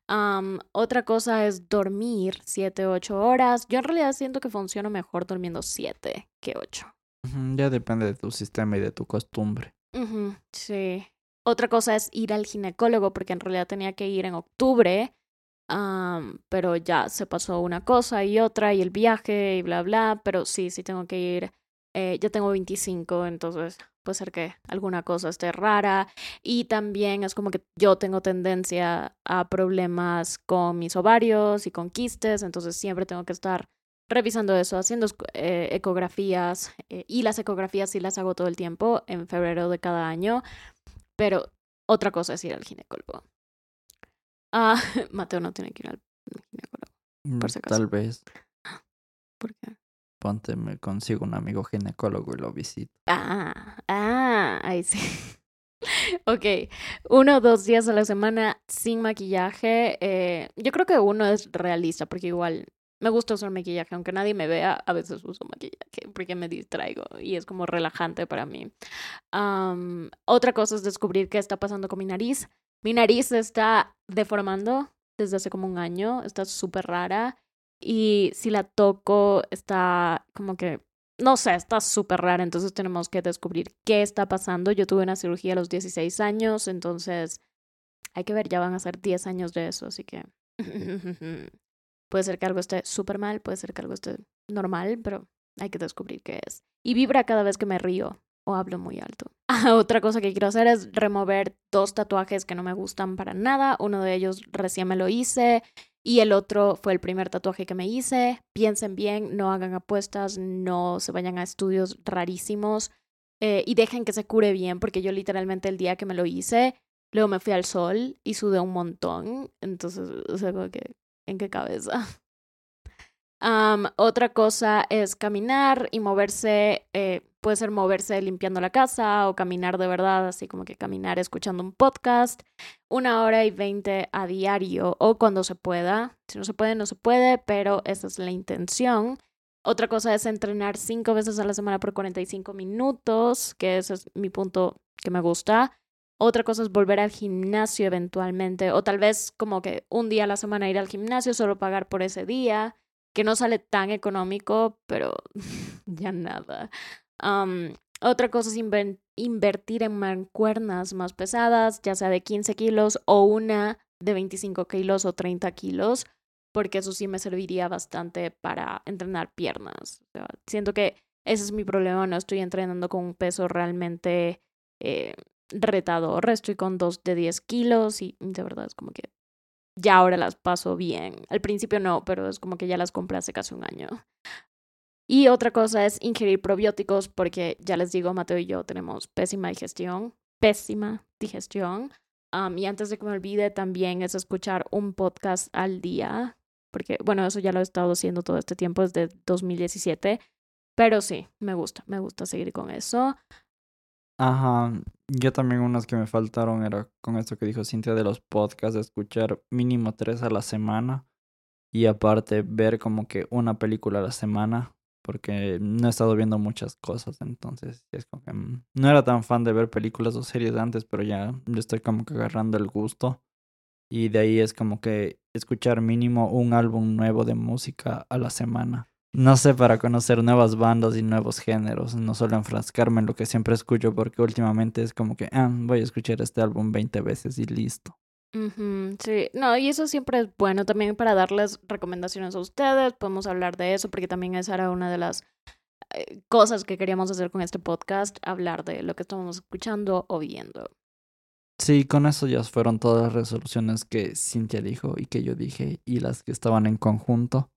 Am, otra cosa es dormir 7, 8 horas. Yo en realidad siento que funciono mejor durmiendo 7 que 8. Ujú, Ya depende de tu sistema y de tu costumbre. Ujú, sí. Otra cosa es ir al ginecólogo, porque en realidad tenía que ir en octubre, am, pero ya se pasó una cosa y otra, y el viaje y bla, bla, pero sí, sí tengo que ir. Eh, ya tengo 25, entonces puede ser que alguna cosa esté rara. Y también es como que yo tengo tendencia a problemas con mis ovarios y con quistes, entonces siempre tengo que estar revisando eso, haciendo eh, ecografías eh, y las ecografías sí las hago todo el tiempo en febrero de cada año, pero otra cosa es ir al ginecólogo. Ah, Mateo no tiene que ir al ginecólogo. Mm, Por si acaso. Tal vez ¿Por qué? ponte, me consigo un amigo ginecólogo y lo visito. Ah, ah, ahí sí. Ok, uno o dos días a la semana sin maquillaje. eh, yo creo que uno es realista porque igual me gusta usar maquillaje, aunque nadie me vea, a veces uso maquillaje porque me distraigo y es como relajante para mí. Otra cosa es descubrir qué está pasando con mi nariz. Mi nariz se está deformando desde hace como un año, está súper rara y si la toco está como que no sé, está súper rara, entonces tenemos que descubrir qué está pasando. Yo tuve una cirugía a los 16 años, entonces hay que ver, ya van a ser 10 años de eso, así que puede ser que algo esté súper mal, puede ser que algo esté normal, pero hay que descubrir qué es. Y vibra cada vez que me río o hablo muy alto. Ah, otra cosa que quiero hacer es remover dos tatuajes que no me gustan para nada. Uno de ellos recién me lo hice y el otro fue el primer tatuaje que me hice. Piensen bien, no hagan apuestas, no se vayan a estudios rarísimos eh, y dejen que se cure bien, porque yo literalmente el día que me lo hice, luego me fui al sol y sudé un montón. Entonces, o sea, que, ¿en qué cabeza? Otra cosa es caminar y moverse, eh, puede ser moverse limpiando la casa o caminar de verdad, así como que caminar escuchando un podcast, una hora y veinte a diario o cuando se pueda. Si no se puede, no se puede, pero esa es la intención. Otra cosa es entrenar cinco veces a la semana por 45 minutos, que ese es mi punto que me gusta. Otra cosa es volver al gimnasio eventualmente, o tal vez como que un día a la semana ir al gimnasio, solo pagar por ese día, que no sale tan económico, pero ya nada. Otra cosa es invertir en mancuernas más pesadas, ya sea de 15 kilos o una de 25 kilos o 30 kilos, porque eso sí me serviría bastante para entrenar piernas. Siento que ese es mi problema, no estoy entrenando con un peso realmente eh, retador, estoy con dos de 10 kilos y de verdad es como que ya ahora las paso bien. Al principio no, pero es como que ya las compré hace casi un año. Y otra cosa es ingerir probióticos porque ya les digo, Mateo y yo tenemos pésima digestión, pésima digestión. Um, y antes de que me olvide, también es escuchar un podcast al día, porque bueno, eso ya lo he estado haciendo todo este tiempo, desde 2017. Pero sí, me gusta, me gusta seguir con eso. Ajá, yo también unas que me faltaron era con esto que dijo Cintia de los podcasts, de escuchar mínimo tres a la semana y aparte ver como que una película a la semana, porque no he estado viendo muchas cosas, entonces es como que mm, no era tan fan de ver películas o series antes, pero ya estoy como que agarrando el gusto y de ahí es como que escuchar mínimo un álbum nuevo de música a la semana. No sé, para conocer nuevas bandas y nuevos géneros, no solo enfrascarme en lo que siempre escucho, porque últimamente es como que, ah, voy a escuchar este álbum 20 veces y listo. Sí, no, y eso siempre es bueno también para darles recomendaciones a ustedes. Podemos hablar de eso porque también esa era una de las eh, cosas que queríamos hacer con este podcast, hablar de lo que estamos escuchando o viendo. Sí, con eso ya fueron todas las resoluciones que Cintia dijo y que yo dije y las que estaban en conjunto.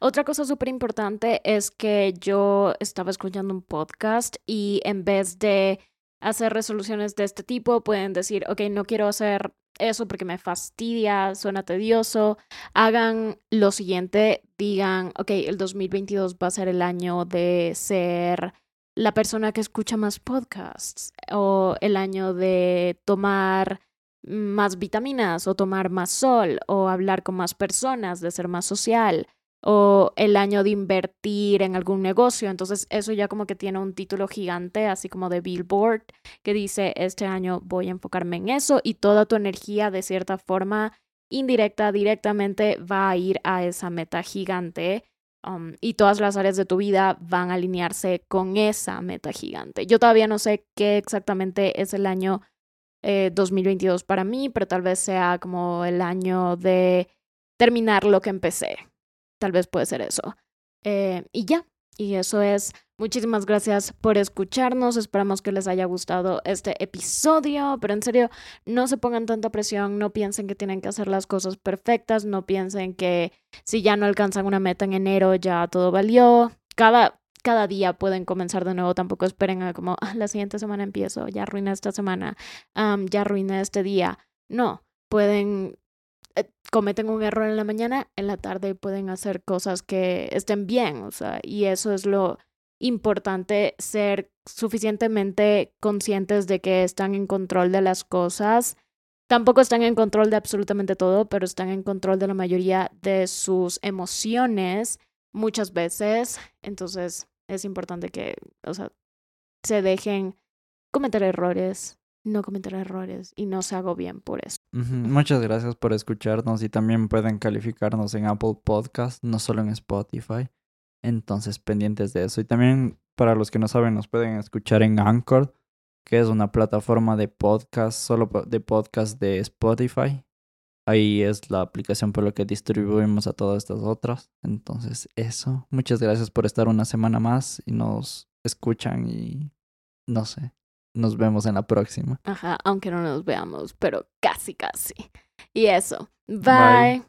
Otra cosa súper importante es que yo estaba escuchando un podcast y en vez de hacer resoluciones de este tipo, pueden decir, ok, no quiero hacer eso porque me fastidia, suena tedioso. Hagan lo siguiente, digan, ok, el 2022 va a ser el año de ser la persona que escucha más podcasts o el año de tomar más vitaminas o tomar más sol o hablar con más personas, de ser más social o el año de invertir en algún negocio. Entonces eso ya como que tiene un título gigante, así como de Billboard, que dice, este año voy a enfocarme en eso y toda tu energía de cierta forma indirecta, directamente va a ir a esa meta gigante. Um, y todas las áreas de tu vida van a alinearse con esa meta gigante. Yo todavía no sé qué exactamente es el año 2022 eh, para mí, pero tal vez sea como el año de terminar lo que empecé. Tal vez puede ser eso. Eh, y ya, y eso es. Muchísimas gracias por escucharnos. Esperamos que les haya gustado este episodio. Pero en serio, no se pongan tanta presión. No piensen que tienen que hacer las cosas perfectas. No piensen que si ya no alcanzan una meta en enero, ya todo valió. Cada, cada día pueden comenzar de nuevo. Tampoco esperen a como ah, la siguiente semana empiezo, ya arruiné esta semana, ya arruiné este día. No, pueden, eh, cometen un error en la mañana, en la tarde pueden hacer cosas que estén bien, o sea, y eso es lo importante, ser suficientemente conscientes de que están en control de las cosas. Tampoco están en control de absolutamente todo, pero están en control de la mayoría de sus emociones muchas veces. Entonces es importante que, o sea, se dejen cometer errores, no cometer errores y no se hago bien por eso. Muchas gracias por escucharnos y también pueden calificarnos en Apple Podcast, no solo en Spotify. Entonces, pendientes de eso. Y también, para los que no saben, nos pueden escuchar en Anchor, que es una plataforma de podcast, solo de podcast de Spotify. Ahí es la aplicación por la que distribuimos a todas estas otras. Entonces, eso. Muchas gracias por estar una semana más y nos escuchan y no sé. Nos vemos en la próxima. Ajá, aunque no nos veamos, pero casi, casi. Y eso. Bye.